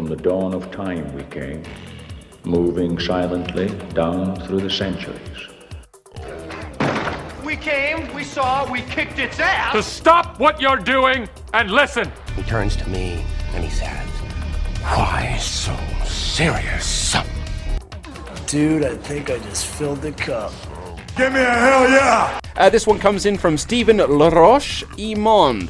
From the dawn of time we came, moving silently down through the centuries. We came, we saw, we kicked its ass. To stop what you're doing and listen. He turns to me and he says, Why so serious? Dude, I think I just filled the cup. Give me a hell yeah! Uh, this one comes in from Stephen Laroche Imond.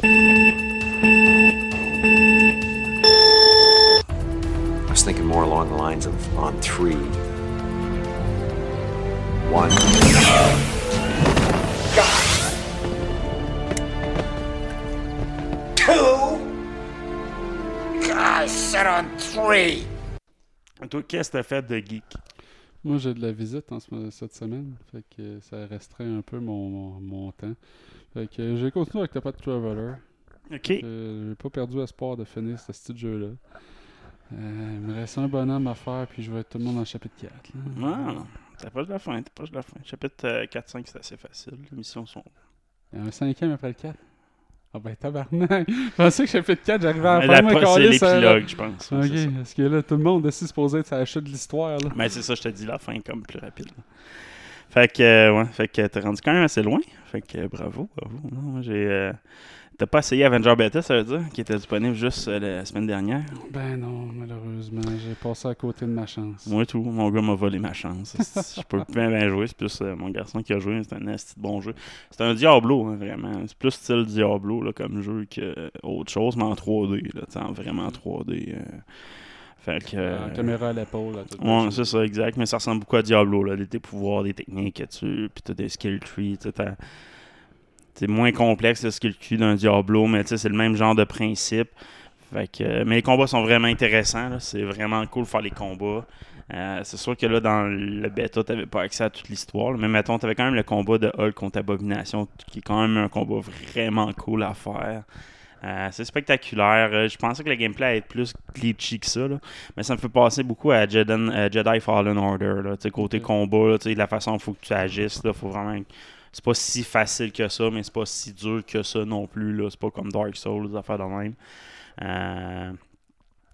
Was thinking more along the lines of on three. One. Two. I said on three. Toi, qu'est-ce que t'as fait de geek? Moi, j'ai de la visite en ce- cette semaine, fait que ça restreint un peu mon, mon, mon temps. Fait que j'ai continué avec Top Traveler. Ok. Euh, j'ai pas perdu espoir de finir ce petit jeu-là. Euh, il me reste un bonhomme à faire, puis je vais être tout le monde dans le chapitre 4. là. Ah, t'es pas de la fin, t'es pas de la fin. Chapitre euh, 4-5, c'est assez facile. Les missions sont. Il y a un cinquième après le 4. Ah ben tabarnak! Je pensais que chapitre 4, j'arrivais à Mais faire pro- c'est calice, euh, l'épilogue, je pense. Ok, parce que là, tout le monde est supposé être sur la chute de l'histoire. là. Mais c'est ça, je te dis, la fin comme plus rapide. là. Fait que, euh, ouais, fait que t'es rendu quand même assez loin. Fait que, euh, bravo, bravo. Non, moi, j'ai. T'as pas essayé Avenger Beta, ça veut dire, qui était disponible juste euh, la semaine dernière? Ben non, malheureusement, j'ai passé à côté de ma chance. Moi, tout. Mon gars m'a volé ma chance. Je peux bien, bien jouer. C'est plus euh, mon garçon qui a joué. C'est un esti de bon jeu. C'est un Diablo, hein, vraiment. C'est plus style Diablo là, comme jeu que euh, autre chose, mais en 3D. Là, en vraiment 3D. euh. Fait que. euh, La caméra à l'épaule. Ouais, c'est ça, exact. Mais ça ressemble beaucoup à Diablo, là. Des, pouvoirs, des techniques que tu. Puis t'as des skill trees, t'as- C'est moins complexe le skill tree d'un Diablo, mais c'est le même genre de principe. Fait que, mais les combats sont vraiment intéressants. C'est vraiment cool de faire les combats. Euh, c'est sûr que là, dans le bêta, t'avais pas accès à toute l'histoire. Mais mettons, t'avais quand même le combat de Hulk contre Abomination, qui est quand même un combat vraiment cool à faire. Euh, c'est spectaculaire. Euh, je pensais que le gameplay allait être plus glitchy que ça, là. mais ça me fait passer beaucoup à Jedi, Jedi Fallen Order. Là. Côté Ok. combat, là, la façon qu'il faut que tu agisses, là, faut vraiment. C'est pas si facile que ça, mais c'est pas si dur que ça non plus. là. C'est pas comme Dark Souls, des affaires de même. Euh,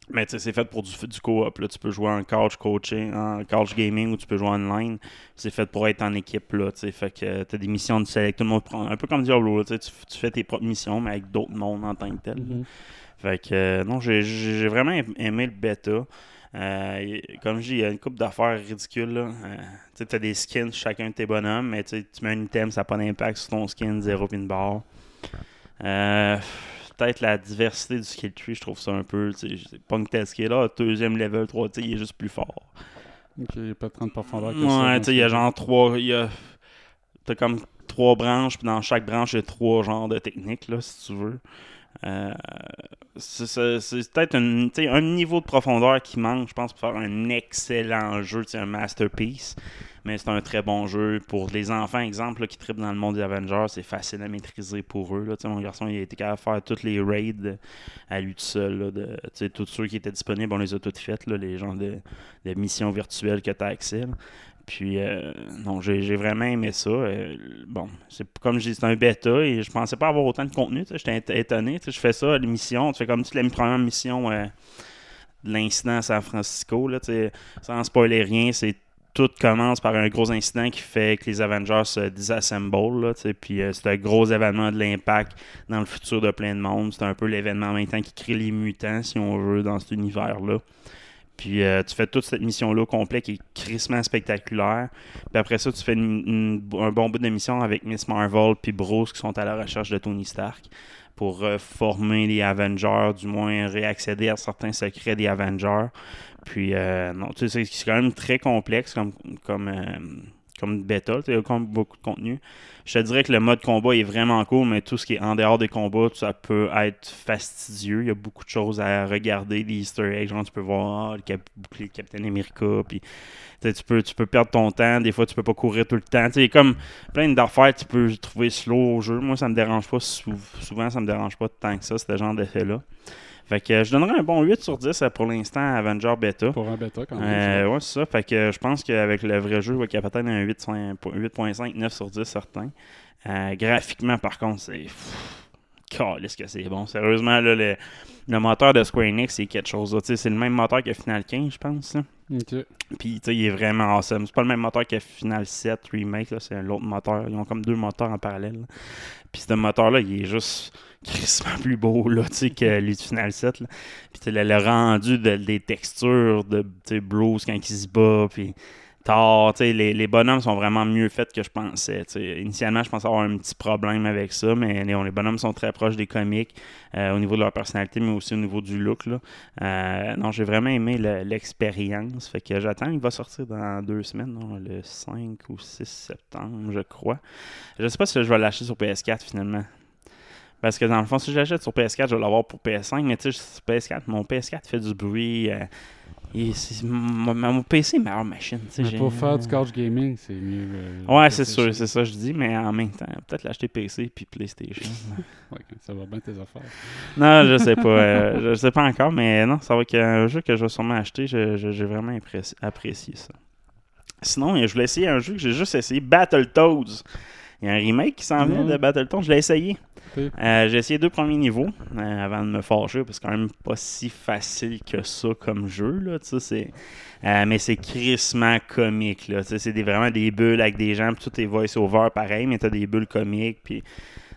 mais c'est fait pour du, du co-op. là. Tu peux jouer en couch coaching, en couch gaming ou tu peux jouer online. C'est fait pour être en équipe. Là, fait que tu as des missions de select. Tout le monde prend. Un peu comme Diablo. là, tu, fais tes propres missions, mais avec d'autres mondes en tant que tel. Mhm. Fait que euh, non, j'ai vraiment aimé le bêta. Euh, comme je dis, il y a une coupe d'affaires ridicules. Là. Euh, tu as des skins chacun de tes bonhommes, mais tu mets un item, ça n'a pas d'impact sur ton skin, zéro pin bar. Euh, Peut-être la diversité du skill tree, je trouve ça un peu. une tel skill là, deuxième level, 3, tu sais, il est juste plus fort. Ok, il n'y a pas tant de profondeur que. Ouais, tu sais, il y a genre trois. Il y a. T'as comme trois branches, puis dans chaque branche, il y a trois genres de techniques, là, si tu veux. Euh, c'est peut-être un, niveau de profondeur qui manque, je pense, pour faire un excellent jeu, un masterpiece. Mais c'est un très bon jeu. Pour les enfants, exemple, qui trippent dans le monde des Avengers, c'est facile à maîtriser pour eux. Là. Mon garçon, il a été capable de faire toutes les raids à lui tout seul. Tous ceux qui étaient disponibles, on les a toutes faites, là, les gens de, de missions virtuelles que tu as accès. Puis, euh, non, j'ai vraiment aimé ça. Euh, bon, c'est comme je dis, c'est un bêta et je pensais pas avoir autant de contenu. J'étais éton- étonné. Je fais ça, l'émission. Tu fais comme tu la première mission euh, de l'incident à San Francisco. Là, sans spoiler rien, c'est tout commence par un gros incident qui fait que les Avengers se disassemblent. Puis c'est un gros événement de l'impact dans le futur de plein de monde. C'est un peu l'événement en même temps qui crée les mutants, si on veut, dans cet univers-là. Puis euh, tu fais toute cette mission-là au complet qui est crissement spectaculaire. Puis après ça, tu fais une- une- un bon bout de mission avec Miss Marvel puis Bruce qui sont à la recherche de Tony Stark pour euh, former les Avengers, du moins réaccéder à certains secrets des Avengers. Puis euh, non, tu sais, c'est quand même très complexe comme, comme, euh, comme bêta, comme beaucoup de contenu. Je te dirais que le mode combat est vraiment cool, mais tout ce qui est en dehors des combats, ça peut être fastidieux. Il y a beaucoup de choses à regarder, des easter eggs, genre tu peux voir ah, le cap- de Captain America, puis tu peux, tu peux perdre ton temps, des fois tu peux pas courir tout le temps. Comme plein d'affaires tu peux trouver slow au jeu. Moi, ça me dérange pas, sou- souvent ça me dérange pas tant que ça, ce genre d'effet-là. Fait que euh, je donnerais un bon 8 sur 10 euh, pour l'instant à Avenger Beta. Pour un bêta, quand même. Euh, ouais, c'est ça. Fait que je pense qu'avec le vrai jeu, qu'il y a peut-être un 8.5, 8.5, 9 sur 10 certain. Graphiquement, par contre, c'est. Calisse que c'est bon. Sérieusement, là, le, le moteur de Square Enix, c'est quelque chose. C'est le même moteur que Final 15, je pense. là. Ok. Puis, tu sais, il est vraiment awesome. C'est pas le même moteur que Final 7 Remake. C'est un autre moteur. Ils ont comme deux moteurs en parallèle. là. Puis, ce moteur-là, il est juste crissement plus beau, là, que lui du Final 7, là. Puis, le, le rendu de- des textures de, Bruce quand il se bat, puis Les, bonhommes sont vraiment mieux faits que je pensais. Initialement, je pensais avoir un petit problème avec ça, mais les, bonhommes sont très proches des comics euh, au niveau de leur personnalité, mais aussi au niveau du look. Euh, non, j'ai vraiment aimé le- l'expérience. Fait que j'attends, il va sortir dans deux semaines, le 5 ou 6 septembre, je crois. Je sais pas si je vais l'acheter sur PS4 finalement. Parce que dans le fond, si je l'achète sur PS4, je vais l'avoir pour PS5, mais tu sais, sur PS4, mon PS4 fait du bruit. euh, mon, mon PC est meilleure machine. Mais pour faire du couch gaming, c'est mieux. euh, Ouais, c'est sûr, c'est ça que je dis, mais en même temps, peut-être l'acheter PC puis PlayStation. Ouais, ça va bien tes affaires. Non, je sais pas. euh, je sais pas encore, mais non, ça va être un jeu que je vais sûrement acheter. J'ai vraiment apprécié ça. Sinon, je voulais essayer un jeu que j'ai juste essayé, Battletoads. Il y a un remake qui s'en vient de Battletoads. Je l'ai essayé. Euh, j'ai essayé deux premiers niveaux euh, avant de me fâcher, parce que c'est quand même pas si facile que ça comme jeu. Là, c'est, euh, mais c'est crissement comique. Là, c'est des, vraiment des bulles avec des gens, puis tout est voice-over pareil, mais t'as des bulles comiques. Puis...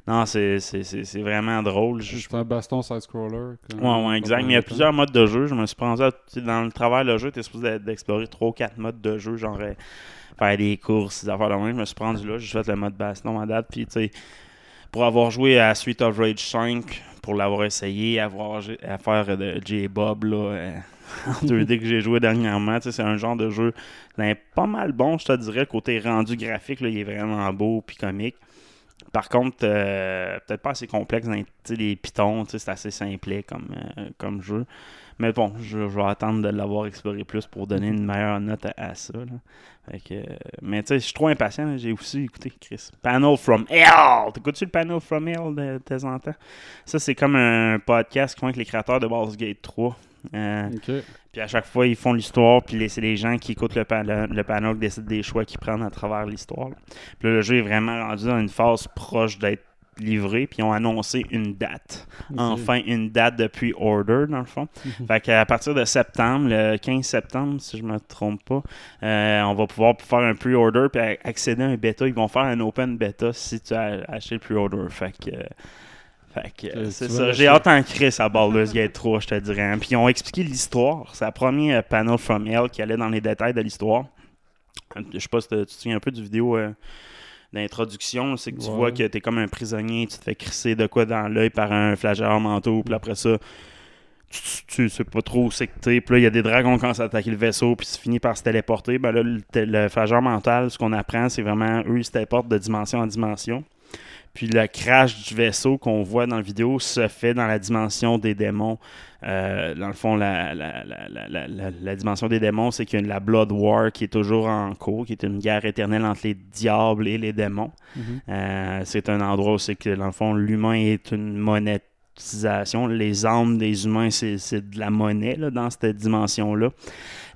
Non, c'est, c'est, c'est, c'est vraiment drôle. Je- C'est un baston side-scroller. Ouais, ouais, exact. Mais il y a plusieurs modes de jeu. Je me suis pensé, à- dans le travail de jeu, tu es supposé d'e- d'explorer 3 ou 4 modes de jeu, genre faire des courses, des affaires de même. Je me suis rendu là, j'ai fait le mode baston à date. Puis, tu sais, pour avoir joué à Street of Rage 5, pour l'avoir essayé, avoir à faire de J-Bob, là, euh, en 2D que j'ai joué dernièrement, c'est un genre de jeu ben, pas mal bon, je te dirais. Côté rendu graphique, là, il est vraiment beau puis comique. Par contre, euh, peut-être pas assez complexe dans les, les pitons, c'est assez simplet comme, euh, comme jeu. Mais bon, je, je vais attendre de l'avoir exploré plus pour donner une meilleure note à, à ça. là. Fait que, mais tu sais, je suis trop impatient. J'ai aussi écouté Chris. Panel from Hell! T'écoutes-tu le Panel from Hell de, temps en temps? Ça, c'est comme un podcast qui font avec les créateurs de Baldur's Gate 3. Euh, puis à chaque fois, ils font l'histoire, puis c'est les gens qui écoutent le, pa- le, le panel qui décident des choix qu'ils prennent à travers l'histoire. Puis là, le jeu est vraiment rendu dans une phase proche d'être livré, puis ils ont annoncé une date. Enfin, une date de pre-order, dans le fond. fait qu'à partir de septembre, le 15 septembre, si je me trompe pas, euh, on va pouvoir faire un pre-order, puis accéder à un bêta. Ils vont faire un open bêta si tu as acheté le pre-order. Fait que... euh, fait que, euh, c'est ça. J'ai hâte en Chris à Baldur's Gate 3, je te dirais. Puis ils ont expliqué l'histoire. C'est la première panel from Hell qui allait dans les détails de l'histoire. Euh, Je sais pas si tu te souviens un peu du vidéo euh, d'introduction. C'est que tu Ouais. vois que t'es comme un prisonnier, tu te fais crisser de quoi dans l'œil par un flageur manteau. Puis après ça, tu, tu, sais pas trop où c'est que t'es. Puis là, il y a des dragons qui commencent à attaquer le vaisseau, puis tu finis par se téléporter. Ben là, le, le flageur mental, ce qu'on apprend, c'est vraiment eux, ils se téléportent de dimension en dimension. Puis le crash du vaisseau qu'on voit dans la vidéo se fait dans la dimension des démons. Euh, dans le fond, la, la, la, la, la, la- la dimension des démons, c'est qu'il y a la Blood War qui est toujours en cours, qui est une guerre éternelle entre les diables et les démons. Mhm. Euh, c'est un endroit où c'est que, dans le fond, l'humain est une Les âmes des humains, c'est de la monnaie dans cette dimension-là.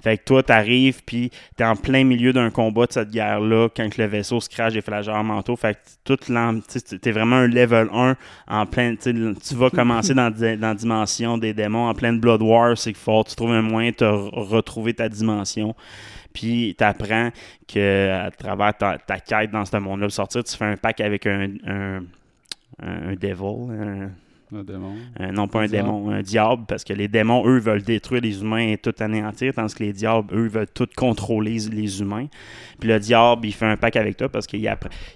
Fait que toi, t'arrives, puis t'es en plein milieu d'un combat de cette guerre-là, quand le vaisseau se crache des flageurs mentaux. Fait que toute l'âme, t'es vraiment un level 1 en plein. Tu vas commencer dans, dans la dimension des démons, en pleine Blood War, c'est que tu trouves un moyen de retrouver ta dimension. Puis t'apprends que à travers ta, quête dans ce monde-là, de sortir, tu fais un pack avec un, un, devil, Un démon. euh, non pas un démon, un diable, parce que les démons, eux, veulent détruire les humains et tout anéantir, tandis que les diables, eux, veulent tout contrôler les humains. Puis le diable, il fait un pack avec toi parce qu'il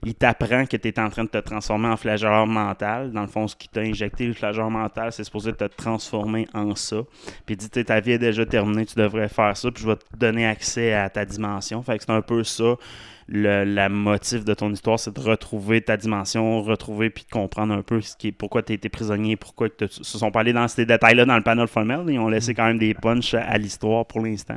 il t'apprend que tu es en train de te transformer en flageur mental. Dans le fond, ce qui t'a injecté le flageur mental, c'est supposé te transformer en ça. Puis il dit, ta vie est déjà terminée, tu devrais faire ça, puis je vais te donner accès à ta dimension. Fait que c'est un peu ça. Le la motif de ton histoire, c'est de retrouver ta dimension, retrouver puis de comprendre un peu ce qui est, pourquoi tu as été prisonnier, pourquoi ils se sont pas allés dans ces détails-là dans le panel formel. Ils ont laissé quand même des punchs à, l'histoire pour l'instant.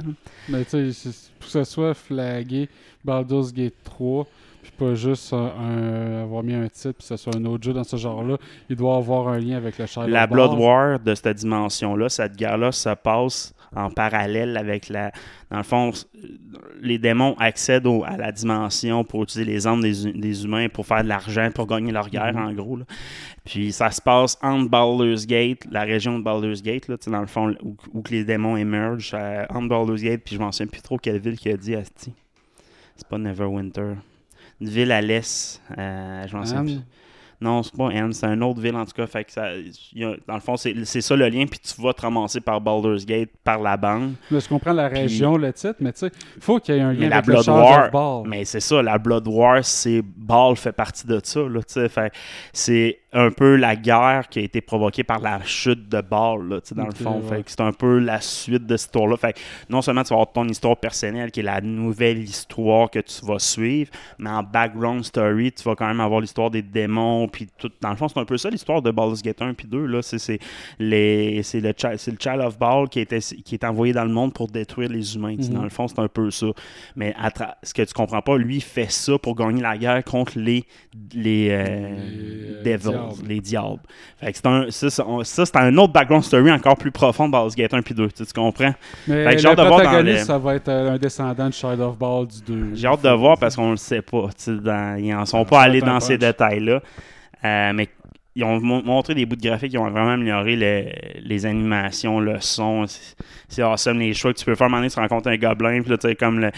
Mais tu sais, pour que ça soit flagué Baldur's Gate 3, puis pas juste un, avoir mis un titre, puis que ce soit un autre jeu dans ce genre-là, il doit avoir un lien avec le Shadow La Blood War de cette dimension-là, cette guerre-là se passe en parallèle avec la. Dans le fond, les démons accèdent au- à la dimension pour utiliser les âmes des, des humains pour faire de l'argent, pour gagner leur guerre, en gros. là. Puis ça se passe entre Baldur's Gate, la région de Baldur's Gate, là, tu sais, dans le fond, où, où que les démons émergent, euh, entre Baldur's Gate, puis je m'en souviens plus trop quelle ville qui a dit Asti. C'est pas Neverwinter. Une ville à l'est. euh, je m'en souviens Anne? plus. Non, c'est pas Anne, c'est une autre ville en tout cas. Fait que ça, il y a- dans le fond, c'est ça le lien, puis tu vas te ramasser par Baldur's Gate, par la bande. Là, je comprends la Puis- région, le titre, mais tu sais, il faut qu'il y ait un lien la avec le Blood War, Ball. mais c'est ça, la Blood War, c'est Ball fait partie de ça, là, tu sais, fait c'est un peu la guerre qui a été provoquée par la chute de Ball, là, dans le fond, ouais. fait que c'est un peu la suite de cette histoire-là, fait que non seulement tu vas avoir ton histoire personnelle qui est la nouvelle histoire que tu vas suivre, mais en background story, tu vas quand même avoir l'histoire des démons, puis tout, dans le fond, c'est un peu ça l'histoire de Baldur's Gate 1 puis 2, là, c'est c'est les c'est le, chi- c'est le Child of Ball qui, était, qui est envoyé dans le monde pour détruire les humains, sais, Mhm. dans le fond, c'est un peu ça. Mais à tra- ce que tu comprends pas, lui, il fait ça pour gagner la guerre contre les, les, euh, Les, euh, devils, diables. les diables. Fait que c'est un, ça, ça, c'est un autre background story encore plus profond de Baldur's Gate 1 puis 2, tu, tu comprends? Mais Fait que j'ai hâte de voir dans protagoniste, les- ça va être euh, un descendant de Child of Ball du 2. J'ai hâte de voir parce qu'on le sait pas. dans- ils en sont pas allés dans ces punch. détails-là. Euh, mais ils ont mon- montré des bouts de graphiques qui ont vraiment amélioré le- les animations, le son. C'est- awesome les choix que tu peux faire. À un moment donné, tu rencontres un gobelin, puis là, tu comme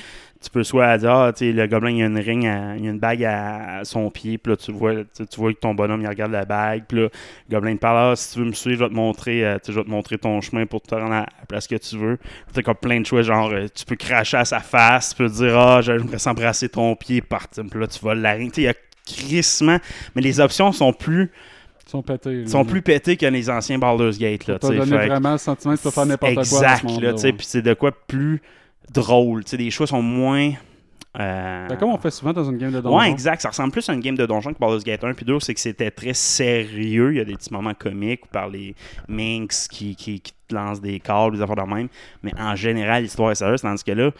tu peux soit dire, ah, tu le gobelin, il a une ring, à- il a une bague à, son pied, puis là, tu vois, tu vois que ton bonhomme, il regarde la bague, puis là, le gobelin te parle, ah, si tu veux me suivre, je vais te montrer, euh, je vais te montrer ton chemin pour te rendre à la place que tu veux. Tu comme plein de choix, genre, euh, tu peux cracher à sa face, tu peux dire, ah, j'aimerais s'embrasser ton pied, partir, puis là, tu vas la. Tu sais, il y a crissement, mais les options sont plus, Ils sont pétés. là. sont plus pétées que les anciens Baldur's Gate, là, tu sais, donné fait vraiment le sentiment peux faire n'importe quoi. exact, ce puis c'est de quoi plus drôle, tu sais, les choix sont moins... euh, Ben, comme on fait souvent dans une game de donjon. Ouais, exact. Ça ressemble plus à une game de donjon que Baldur's Gate 1 puis 2, c'est que c'était très sérieux. Il y a des petits moments comiques ou par les minx qui, qui, qui te lancent des câbles, des affaires de même. Mais en général, l'histoire est sérieuse, tandis que là,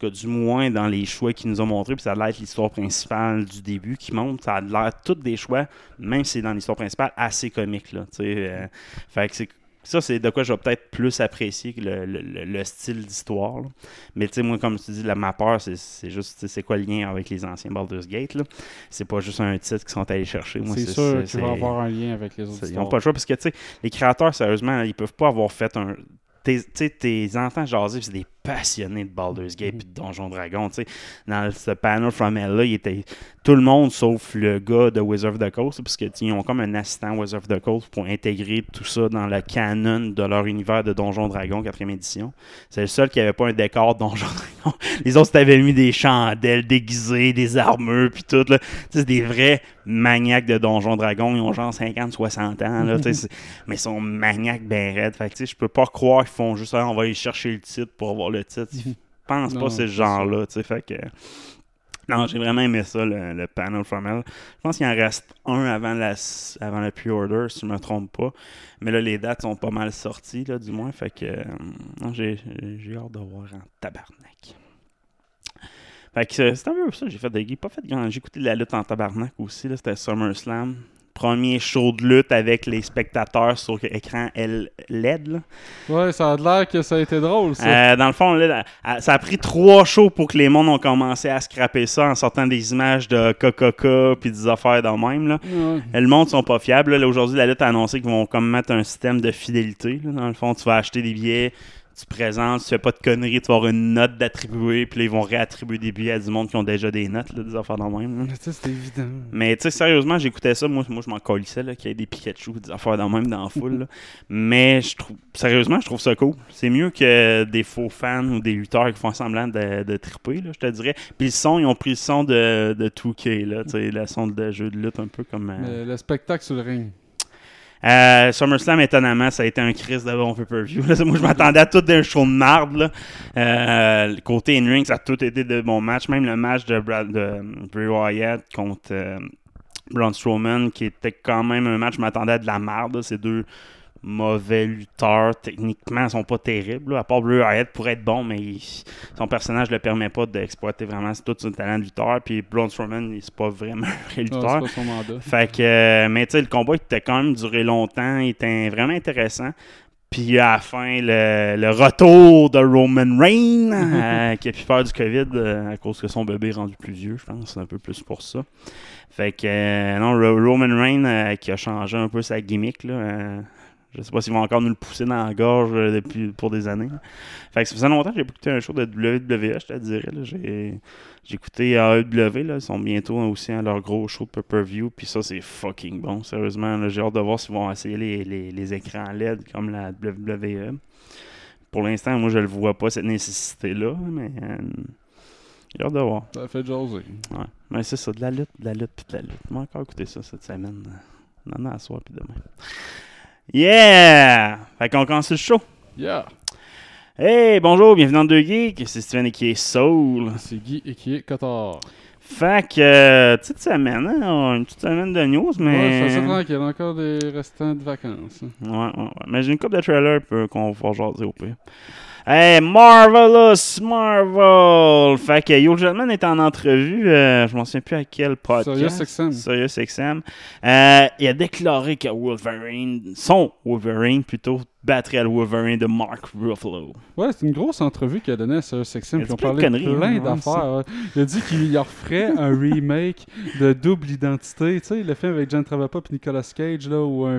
tout cas, du moins dans les choix qu'ils nous ont montrés, puis ça a l'air l'histoire principale du début qui monte, ça a l'air toutes des choix, même si c'est dans l'histoire principale, assez comique. Là, tu euh, fait que c'est ça, c'est de quoi je vais peut-être plus apprécier que le, le- le- le style d'histoire. Mais tu sais, moi, comme te dis, la, ma peur, c'est juste, tu c'est quoi le lien avec les anciens Baldur's Gate. là? C'est pas juste un titre qu'ils sont allés chercher. Moi, C'est sûr qu'il va avoir un lien avec les autres Ils n'ont pas le choix parce que, tu sais, les créateurs, sérieusement, ils peuvent pas avoir fait un. Tes- tes enfants jaser, c'est des passionnés de Baldur's Gate et de Donjon Dragon. Dans ce panel from Hell là, il était tout le monde sauf le gars de Wizard of the Coast, parce que tu sais, ils ont comme un assistant Wizard of the Coast pour intégrer tout ça dans le canon de leur univers de Donjon Dragon 4e édition. C'est le seul qui avait pas un décor Donjon Dragon. Les autres t'avaient mis des chandelles déguisées, des armures, puis tout. C'est des vrais maniaques de Donjon Dragon. Ils ont genre 50-60 ans. Là, mais ils sont maniaques ben raides. Fait que, je peux pas croire qu'ils font juste Ah, on va aller chercher le titre pour avoir le titre. Je pense Non, pas c'est ce genre-là. tu sais, Fait que. Non, j'ai vraiment aimé ça, le, le panel from hell. Je pense qu'il en reste un avant, la, avant le pre-order, si je me trompe pas. Mais là, les dates sont pas mal sorties, là, du moins. Fait que euh, j'ai hâte de voir en tabarnak. Fait que c'est un peu ça, j'ai fait de pas fait. J'ai écouté la lutte en tabarnak aussi, là, c'était SummerSlam. Premier show de lutte avec les spectateurs sur écran LED. Là. Ouais, ça a l'air que ça a été drôle, ça. Euh, dans le fond, là, ça a pris trois shows pour que les mondes ont commencé à scraper ça en sortant des images de Coca puis des affaires dans même. Là. Ouais. Le monde sont pas fiables. Là, Aujourd'hui, la lutte a annoncé qu'ils vont comme mettre un système de fidélité. là. Dans le fond, tu vas acheter des billets, tu présentes, tu fais pas de conneries, tu vas avoir une note d'attribuer, puis là, ils vont réattribuer des billets à du monde qui ont déjà des notes, là, des affaires dans même. là. Mais tu sais, c'était évident. Mais tu sais, sérieusement, j'écoutais ça. Moi, moi je m'en colissais là, qu'il y ait des Pikachu, des affaires dans même dans la foule. là. Mais je trouve, sérieusement, je trouve ça cool. C'est mieux que des faux fans ou des lutteurs qui font semblant de, de triper, là, je te dirais. Puis le son, ils ont pris le son de, de 2K, là, tu sais, le son de jeu de lutte un peu comme. euh, le spectacle sur le ring. Euh, SummerSlam, étonnamment, ça a été un crise de bon pay-per-view. Moi, je m'attendais à tout d'un show de marde. Euh, côté in-ring, ça a tout été de bons matchs. Même le match de, Brad, Bray Wyatt contre euh, Braun Strowman, qui était quand même un match, je m'attendais à de la marde. Ces deux mauvais lutteurs, techniquement, sont pas terribles. là. À part Bray Wyatt pourrait être bon, mais il- son personnage ne le permet pas d'exploiter vraiment tout son talent de lutteur. Puis Braun Strowman, il- c'est pas vraiment un vrai lutteur. c'est pas son mandat. Fait que, euh, mais tu sais, le combat il était quand même duré longtemps, il était vraiment intéressant. Puis à la fin, le, le retour de Roman Reigns, euh, qui a pu peur du COVID euh, à cause que son bébé est rendu plus vieux, je pense. C'est un peu plus pour ça. Fait que, euh, non, Ro- Roman Reigns qui a changé un peu sa gimmick, là. Euh, je sais pas s'ils vont encore nous le pousser dans la gorge euh, depuis, pour des années. là. Fait que ça faisait longtemps que j'ai pas écouté un show de WWE, je te dirais. J'ai écouté AEW, là, ils sont bientôt aussi à leur gros show de pay-per-view, puis ça, c'est fucking bon, sérieusement. J'ai hâte de voir s'ils vont essayer les, les, les écrans LED comme la WWE. Pour l'instant, moi, je le vois pas, cette nécessité-là, mais euh, j'ai hâte de voir. Ça fait jaser. Ouais. Mais c'est ça, de la lutte, de la lutte, puis de la lutte. On va encore écouter ça cette semaine. Non, non, à soir, puis demain. Yeah! Fait qu'on commence le show. Yeah! Hey, bonjour, bienvenue dans Deux Geeks. C'est Steven et qui est Soul. C'est Guy et qui est Cotard. Fait que, euh, petite semaine, hein, a une petite semaine de news, Ouais, mais. c'est tranquille. Encore des restants de vacances. hein. Ouais, ouais, ouais. Mais j'ai une couple de trailers qu'on va jaser au pire. Hey, Marvelous Marvel! Fait que Hugh Jackman est en entrevue, euh, je m'en souviens plus à quel podcast. SiriusXM. SiriusXM. Euh, il a déclaré que Wolverine, son Wolverine plutôt, battrait le Wolverine de Mark Ruffalo. Ouais, c'est une grosse entrevue qu'il a donnée à Il a XM. Puis on plein de parlait de conneries, plein hein, d'affaires. ouais. Il a dit qu'il referait un remake de Double Identité. Tu sais, le film avec John Travolta et Nicolas Cage, là, où un,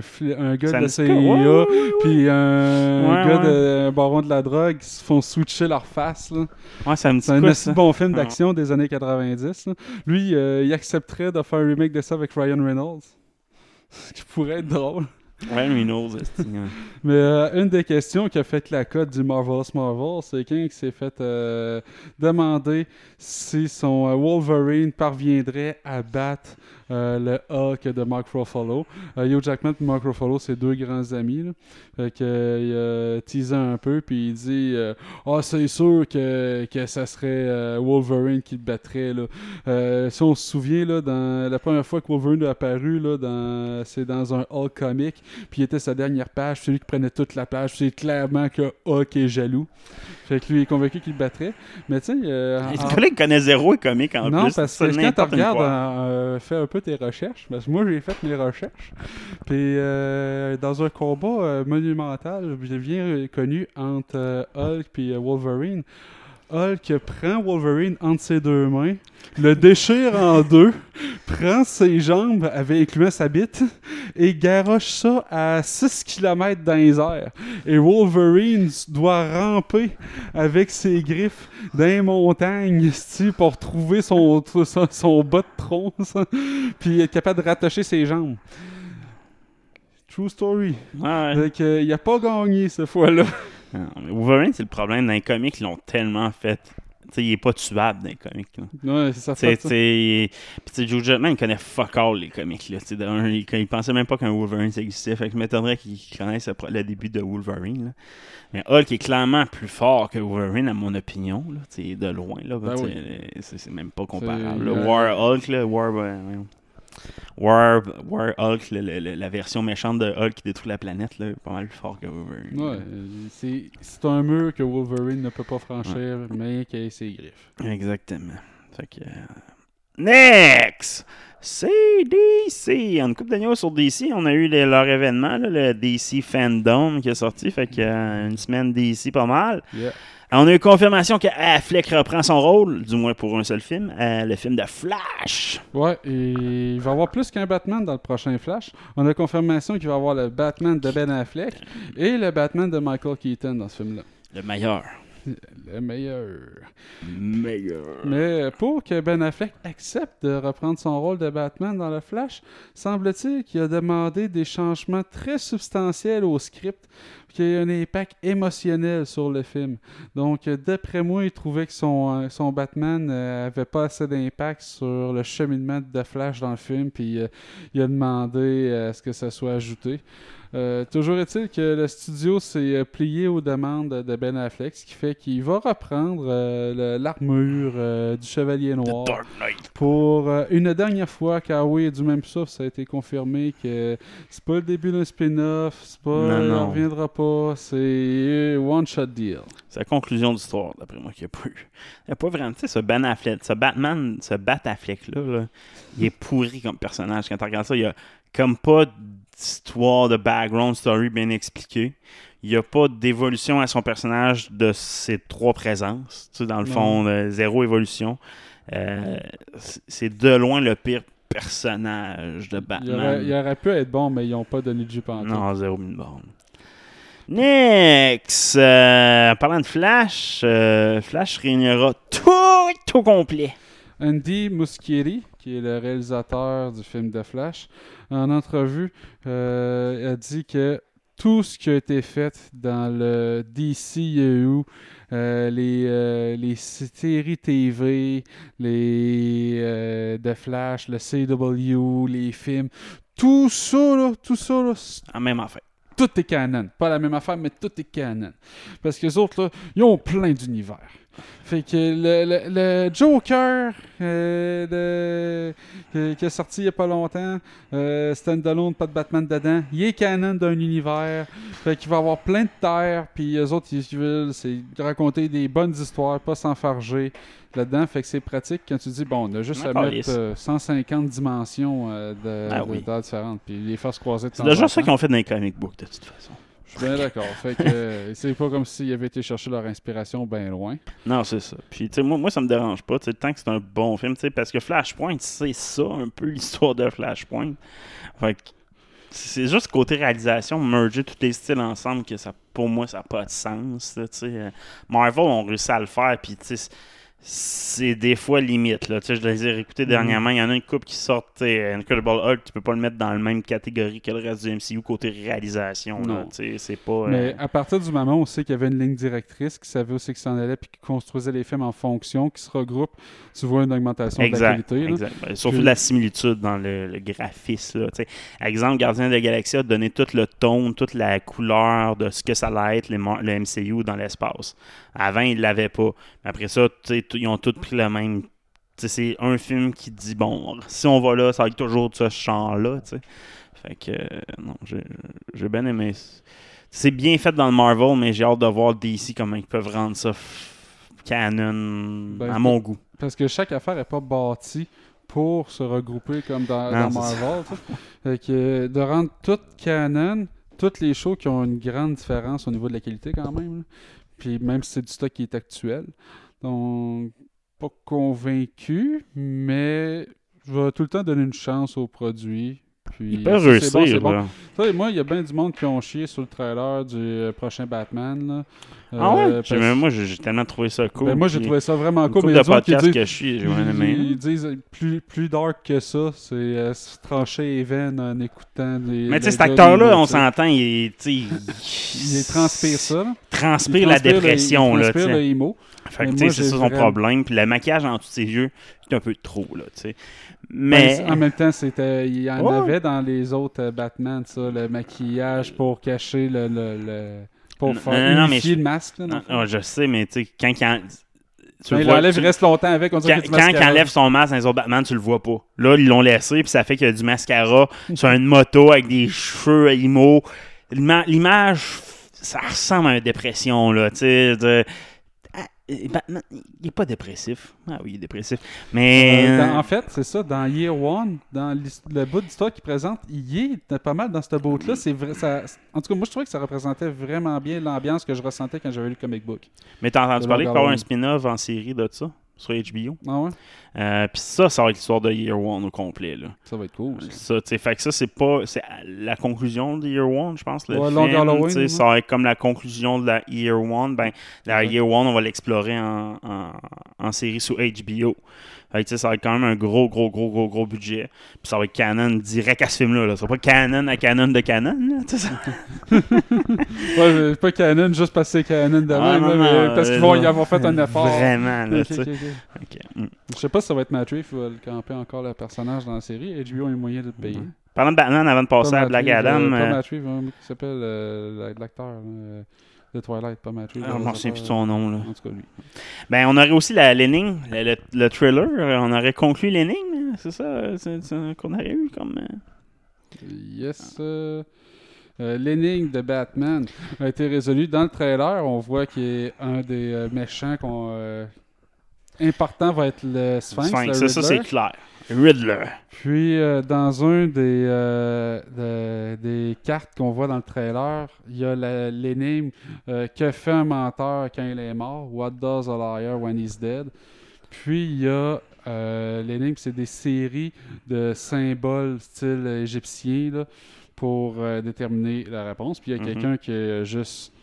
gars Ça de la CIA? Ouais, puis un Ouais, gars de un baron de la drogue qui se font switcher leur face. Là. Ouais, ça me dit C'est un assez bon film d'action des années 90. là. Lui, euh, il accepterait de faire un remake de ça avec Ryan Reynolds. Ce qui pourrait être drôle. Ryan Reynolds, ouais. Mais euh, une des questions qui a fait la cote du Marvelous Marvel, c'est quelqu'un qui s'est fait euh, demander si son euh, Wolverine parviendrait à battre euh, le Hulk de Mark Ruffalo. Euh, Hugh Jackman et Mark Ruffalo, c'est deux grands amis. Là. Fait que, euh, il a un peu, puis il dit euh, Ah, c'est sûr que, que ça serait euh, Wolverine qui le battrait. Là. Si on se souvient, là, dans la première fois que Wolverine est apparu, là, dans, c'est dans un Hulk comic, puis il était sa dernière page, celui qui prenait toute la page. C'est clairement que Hulk est jaloux. Fait que lui il est convaincu qu'il le battrait. Mais tu sais. euh, en- connaît zéro et comique en non, plus. parce ça, que quand tu regardes, fais un peu tes recherches. Parce que moi, j'ai fait mes recherches. Puis, euh, dans un combat euh, monumental, bien connu entre euh, Hulk et Wolverine, Hulk prend Wolverine entre ses deux mains, le déchire en deux, prend ses jambes, avec incluant sa bite, et garoche ça à 6 km dans les airs. Et Wolverine doit ramper avec ses griffes dans les montagnes pour trouver son, son, son bas de tronc, puis être capable de rattacher ses jambes. True story. Ouais, ouais. Que, il a pas gagné cette fois-là. Non, mais Wolverine, c'est le problème. Dans les comics, ils l'ont tellement fait. Tu sais, il est pas tuable dans les comics. Là. Ouais, c'est ça. Tu sais, tu sais, Puis, tu sais, Joe Jackman, il connaît fuck all les comics. Là. Tu sais, d'un, il, il pensait même pas qu'un Wolverine existait. Fait que je m'étonnerais qu'il connaisse le, début de Wolverine. Là. Mais Hulk est clairement plus fort que Wolverine, à mon opinion. Là. Tu sais, de loin. Là. Ben oui. c'est, même pas comparable. Là. euh, War Hulk, là, War. euh. War, War Hulk, le- le- le- la version méchante de Hulk qui détruit la planète, là, pas mal plus fort que Wolverine. Ouais, euh, c'est c'est un mur que Wolverine ne peut pas franchir, mais qui a ses griffes. Exactement. Fait que. euh, Next! CDC! En une couple de news sur DC, on a eu les- leur événement, là, le DC Fandom qui est sorti. Fait que euh, une semaine DC pas mal. Yeah. On a eu confirmation que Affleck reprend son rôle, du moins pour un seul film, euh, le film de Flash. Ouais, et il va y avoir plus qu'un Batman dans le prochain Flash. On a confirmation qu'il va y avoir le Batman de Ben Affleck et le Batman de Michael Keaton dans ce film-là. Le meilleur. Le meilleur. Meilleur. Mais pour que Ben Affleck accepte de reprendre son rôle de Batman dans le Flash, semble-t-il qu'il a demandé des changements très substantiels au script, qu'il y ait un impact émotionnel sur le film. Donc, d'après moi, il trouvait que son, euh, son Batman euh, avait pas assez d'impact sur le cheminement de Flash dans le film, puis euh, il a demandé euh, à ce que ça soit ajouté. Euh, toujours est-il que le studio s'est euh, plié aux demandes de Ben Affleck, ce qui fait qu'il va reprendre euh, l'armure euh, du Chevalier Noir Dark Knight. pour euh, une dernière fois, car oui, du même souffle, ça a été confirmé que c'est pas le début d'un spin-off, c'est pas, Non, non. reviendra pas, c'est one-shot deal. C'est la conclusion de l'histoire, d'après moi, qu'il n'y a pas eu. Il n'y a pas vraiment. Tu sais, ce Ben Affleck, ce Batman, ce Bat Affleck-là, là, il est pourri comme personnage. Quand tu regardes ça, il y a comme pas d'histoire, de background story bien expliquée. Il n'y a pas d'évolution à son personnage de ses trois présences. Tu sais, dans le Non. fond, euh, zéro évolution. Euh, c'est- de loin le pire personnage de Il Batman. aurait, il aurait pu être bon, mais ils n'ont pas donné de jus. Non, zéro mine borne. Next! euh, en parlant de Flash, Flash réunira tout au complet. Andy Muschietti, qui est le réalisateur du film The Flash, en entrevue, euh, a dit que tout ce qui a été fait dans le DCEU, euh, les, euh, les séries TV, les euh, The Flash, le CW, les films, tout ça, là, tout ça, là, c'est En même affaire. tout est canon. Pas la même affaire, mais tout est canon. Parce que les autres, là, ils ont plein d'univers. Fait que le, le- le Joker euh, de- qui est sorti il n'y a pas longtemps, euh, standalone, pas de Batman dedans, il est canon d'un univers. Fait qu'il va avoir plein de terres, puis les autres, ils, veulent c'est raconter des bonnes histoires, pas s'enfarger là-dedans. Fait que c'est pratique quand tu dis, bon, on a juste à mettre lisse. euh, 150 dimensions euh, de, Ah de- oui. différentes, puis les faire se croiser de C'est déjà ça qu'ils ont fait dans les comic books, de toute façon. Je suis bien d'accord. Fait que euh, c'est pas comme s'ils avaient été chercher leur inspiration bien loin. Non, c'est ça. Puis, tu sais, moi, moi, ça me dérange pas, tu tant que c'est un bon film, tu sais, parce que Flashpoint, c'est ça, un peu l'histoire de Flashpoint. Fait que c'est juste côté réalisation, merger tous les styles ensemble, que ça, pour moi, ça n'a pas de sens, tu. Euh, Marvel ont réussi à le faire, puis, c'est des fois limite, là. Tu sais, je les ai réécoutés dernièrement, il y en a une coupe qui sort, sais, Incredible Hulk, tu peux pas le mettre dans la même catégorie que le reste du MCU côté réalisation, là, Non. tu sais, c'est pas... euh, Mais à partir du moment où on sait qu'il y avait une ligne directrice, qui savait aussi qu'il s'en allait, puis qui construisait les films en fonction, qui se regroupent, tu vois une augmentation de la qualité. exact. Ben, surtout Puis- de la similitude dans le, le graphisme. Là, tu sais. exemple, Gardien de la Galaxie a donné tout le ton, toute la couleur de ce que ça allait être le MCU dans l'espace. Avant, ils ne l'avaient pas. Mais après ça, ils ont tous pris le même. C'est un film qui dit bon, si on va là, ça va être toujours de ce genre-là. Fait que, euh, non, j'ai bien aimé. C'est bien fait dans le Marvel, mais j'ai hâte de voir DC comment ils peuvent rendre ça canon Ben, à mon goût. Parce que chaque affaire n'est pas bâtie pour se regrouper comme dans, Non, dans c'est Marvel. Fait que de rendre tout canon, toutes les shows qui ont une grande différence au niveau de la qualité quand même. là. Puis même si c'est du stock qui est actuel. Donc, pas convaincu, mais je vais tout le temps donner une chance au produit. Puis, Ils peuvent si c'est réussir. bon, bon. moi, il y a bien du monde qui ont chié sur le trailer du euh, prochain Batman. là. Ah ouais? Euh, moi, j'ai tellement trouvé ça cool. ben, moi, j'ai trouvé ça vraiment cool. Mais de il y a autres qui disent- que je suis, j'ai bien aimé. ils disent euh, plus, plus dark que ça, c'est euh, se trancher les veines en écoutant des. Mais tu sais, cet acteur-là, on s'entend, il, est- transpire ça. transpire la dépression. là, transpire le. Fait que, c'est ça son problème. Puis le maquillage en dessous de ses yeux, c'est un peu trop, là, tu sais. Mais Mais. en même temps, c'était, il y en Ouais. avait dans les autres euh, Batman, ça, le maquillage pour cacher le. le, le- pour faire non, non, mais unifier je- le masque. là, Non, fond. non, je sais, mais tu sais, quand, quand, tu Quand le vois- tu- il reste longtemps avec. On quand, quand il enlève son masque dans les autres Batman, tu le vois pas. Là, ils l'ont laissé, puis ça fait qu'il y a du mascara sur une moto avec des cheveux. L'ima- L'image, ça ressemble à une dépression, là, tu sais. Euh, Batman, il est pas dépressif. Ah oui, il est dépressif. Mais. Euh, dans- en fait, c'est ça, dans Year One, dans le bout d'histoire qu'il présente, il est pas mal dans ce boat-là. C'est vrai, ça, en tout cas, moi, je trouvais que ça représentait vraiment bien l'ambiance que je ressentais quand j'avais lu le comic book. Mais t'as entendu parler qu'il va y avoir un spin-off en série de ça? Sur HBO. Ah ouais? Euh, Puis ça, ça va être l'histoire de Year One au complet. Là. Ça va être cool. ça. Ça, fait que ça, c'est pas. C'est la conclusion de Year One, je pense. Le Ouais, film, Long Halloween, tu sais, ouais. ça va être comme la conclusion de la Year One. Ben, la Year One, on va l'explorer en, en, en série sous HBO. Fait que, ça va être quand même un gros, gros, gros, gros, gros budget. Puis ça va être canon direct à ce film-là. Là. Ça va pas canon à canon de canon. Là, ça- Ouais, pas canon juste parce que c'est canon de Ah, même, non, là, non, mais parce qu'ils vont y avoir fait un effort. Vraiment, là, Ok, tu sais. ok, ok. Ok, mm. Je sais pas si ça va être Matt Reeves qui va le camper encore le personnage dans la série. HBO a les moyens de le payer. Parlant de Batman, avant de passer Pas à Black Adam. euh, pas euh, Reeves, hein, qui s'appelle euh, l'acteur euh, de Twilight, pas Matt Reeves. ah, je souviens plus son nom. Là. En tout cas, lui. Ben, on aurait aussi la- l'énigme, le, le, le thriller. euh, On aurait conclu l'énigme, c'est ça euh, qu'on aurait eu comme. euh, Yes. euh, euh, L'énigme de Batman a été résolue. Dans le trailer, on voit qu'un des euh, méchants qu'on, important va être le Sphinx. Sphinx. le Ça, ça, c'est clair. Riddler. Puis, euh, dans un des, euh, de- des cartes qu'on voit dans le trailer, il y a l'énigme euh, Que fait un menteur quand il est mort? What does a liar when he's dead? Puis, il y a l'énigme, c'est des séries de symboles style égyptien là, pour déterminer la réponse. Puis, il y a Mhm. quelqu'un qui a juste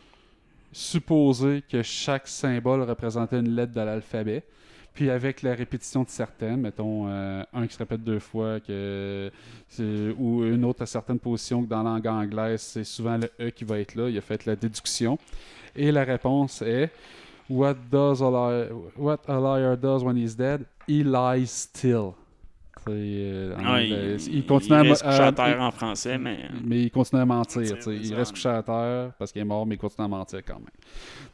supposé que chaque symbole représentait une lettre de l'alphabet. Puis avec la répétition de certaines, mettons euh, un qui se répète deux fois, que ou une autre à certaines positions que dans la langue anglaise, c'est souvent le E qui va être là. Il a fait la déduction. Et la réponse est What does a liar, what a liar does when he's dead? He lies still. Euh, Ah, il, il continue à, reste à- couché à à- terre en français, mais. mais il continue à mentir. Il reste couché à terre parce qu'il est mort, mais il continue à mentir quand même.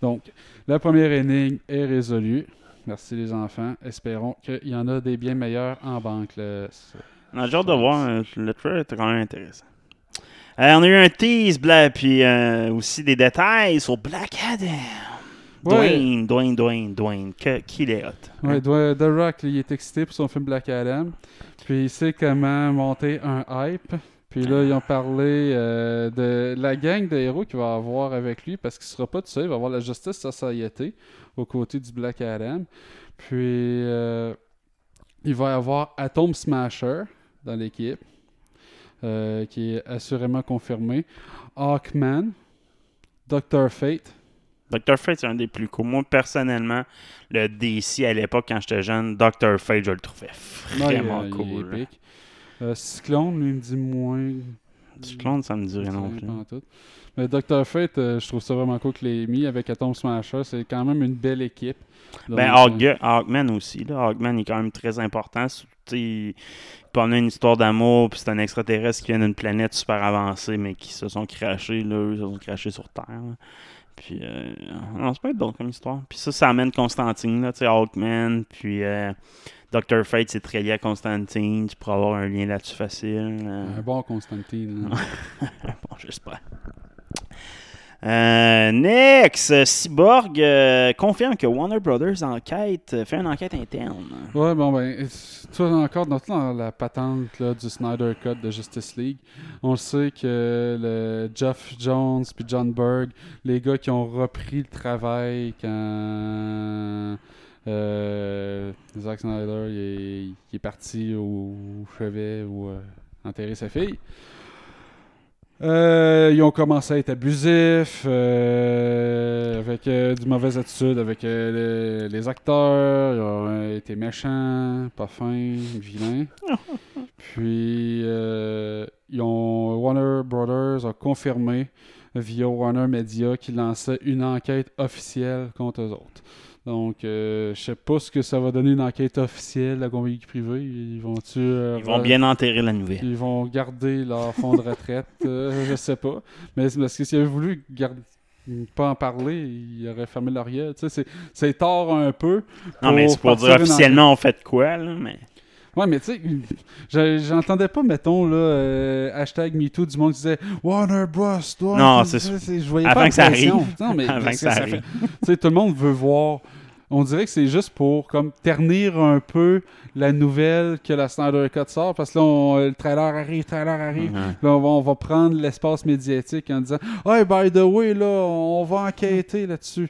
Donc, la première énigme est résolue. Merci les enfants. Espérons qu'il y en a des bien meilleurs en banque. là. On a hâte de voir. euh, Le trailer était quand même intéressant. Euh, on a eu un tease, bla, puis euh, aussi des détails sur Black Adam. Ouais. Dwayne, Dwayne, Dwayne, Dwayne. Que, qu'il est hot. Ouais, Dwayne- The Rock, il est excité pour son film Black Adam. Puis il sait comment monter un hype. Puis là, ils ont parlé euh, de la gang de héros qu'il va avoir avec lui parce qu'il sera pas tout seul. Il va avoir la Justice Society aux côtés du Black Adam. Puis euh, il va y avoir Atom Smasher dans l'équipe euh, qui est assurément confirmé. Hawkman, Doctor Fate. Dr. Fate, c'est un des plus cool. Moi, personnellement, le DC à l'époque, quand j'étais jeune, Dr. Fate, je le trouvais vraiment il- il cool. Euh, Cyclone, lui, il me dit moins. Cyclone, ça me dit rien non plus. tout. Mais Dr. Fate, euh, je trouve ça vraiment cool qu'il l'ait mis avec Atom Smasher. C'est quand même une belle équipe. Ben, Donc, euh, Hawk- Hawkman aussi. Là. Hawkman est quand même très important. Tu sais, Il peut une histoire d'amour, puis c'est un extraterrestre qui vient d'une planète super avancée, mais qui se sont crachés, là, eux, se sont crachés sur Terre. là. Puis, euh, non, c'est pas être bon comme histoire. Puis ça, ça amène Constantine, là, tu sais, Hawkman, puis euh, Dr. Fate, c'est très lié à Constantine. Tu pourras avoir un lien là-dessus facile. euh. Un bon Constantine. hein. bon, j'espère. Euh, next, Cyborg euh, confirme que Warner Brothers enquête, fait une enquête interne. Ouais, bon, ben, tu encore dans, dans la patente là, du Snyder Cut de Justice League, on sait que le Jeff Jones puis John Berg, les gars qui ont repris le travail quand Zack Snyder il est, il est parti au chevet ou euh, enterrer sa fille. Euh, ils ont commencé à être abusifs, euh, avec euh, du mauvaise attitude avec euh, les, les acteurs. Ils ont euh, été méchants, pas fins, vilains. Puis, euh, ils ont, Warner Brothers a confirmé via Warner Media qu'ils lançaient une enquête officielle contre eux autres. Donc, euh, je sais pas ce que ça va donner une enquête officielle, la compagnie privée. Ils vont-tu... euh, Ils vont bien enterrer la nouvelle. ils vont garder leur fonds de retraite, euh, je sais pas. Mais parce que s'ils avaient voulu garder pas en parler, ils auraient fermé leur gueule. Tu sais, c'est- tort un peu. Non, mais c'est pour dire officiellement on fait de quoi, là, mais... Ouais, mais tu sais, je- j'entendais pas, mettons, là, euh, hashtag MeToo du monde qui disait Warner Bros. doit- Non, c'est Je voyais Avant pas que ça arrive. Non, mais Avant que ça arrive. Tu sais, tout le monde veut voir. On dirait que c'est juste pour comme ternir un peu la nouvelle que la Snyder Cut sort parce que là, on- le trailer arrive, le trailer arrive. Mhm. Là, on va, on va prendre l'espace médiatique en disant Hey, by the way, là, on va enquêter là-dessus.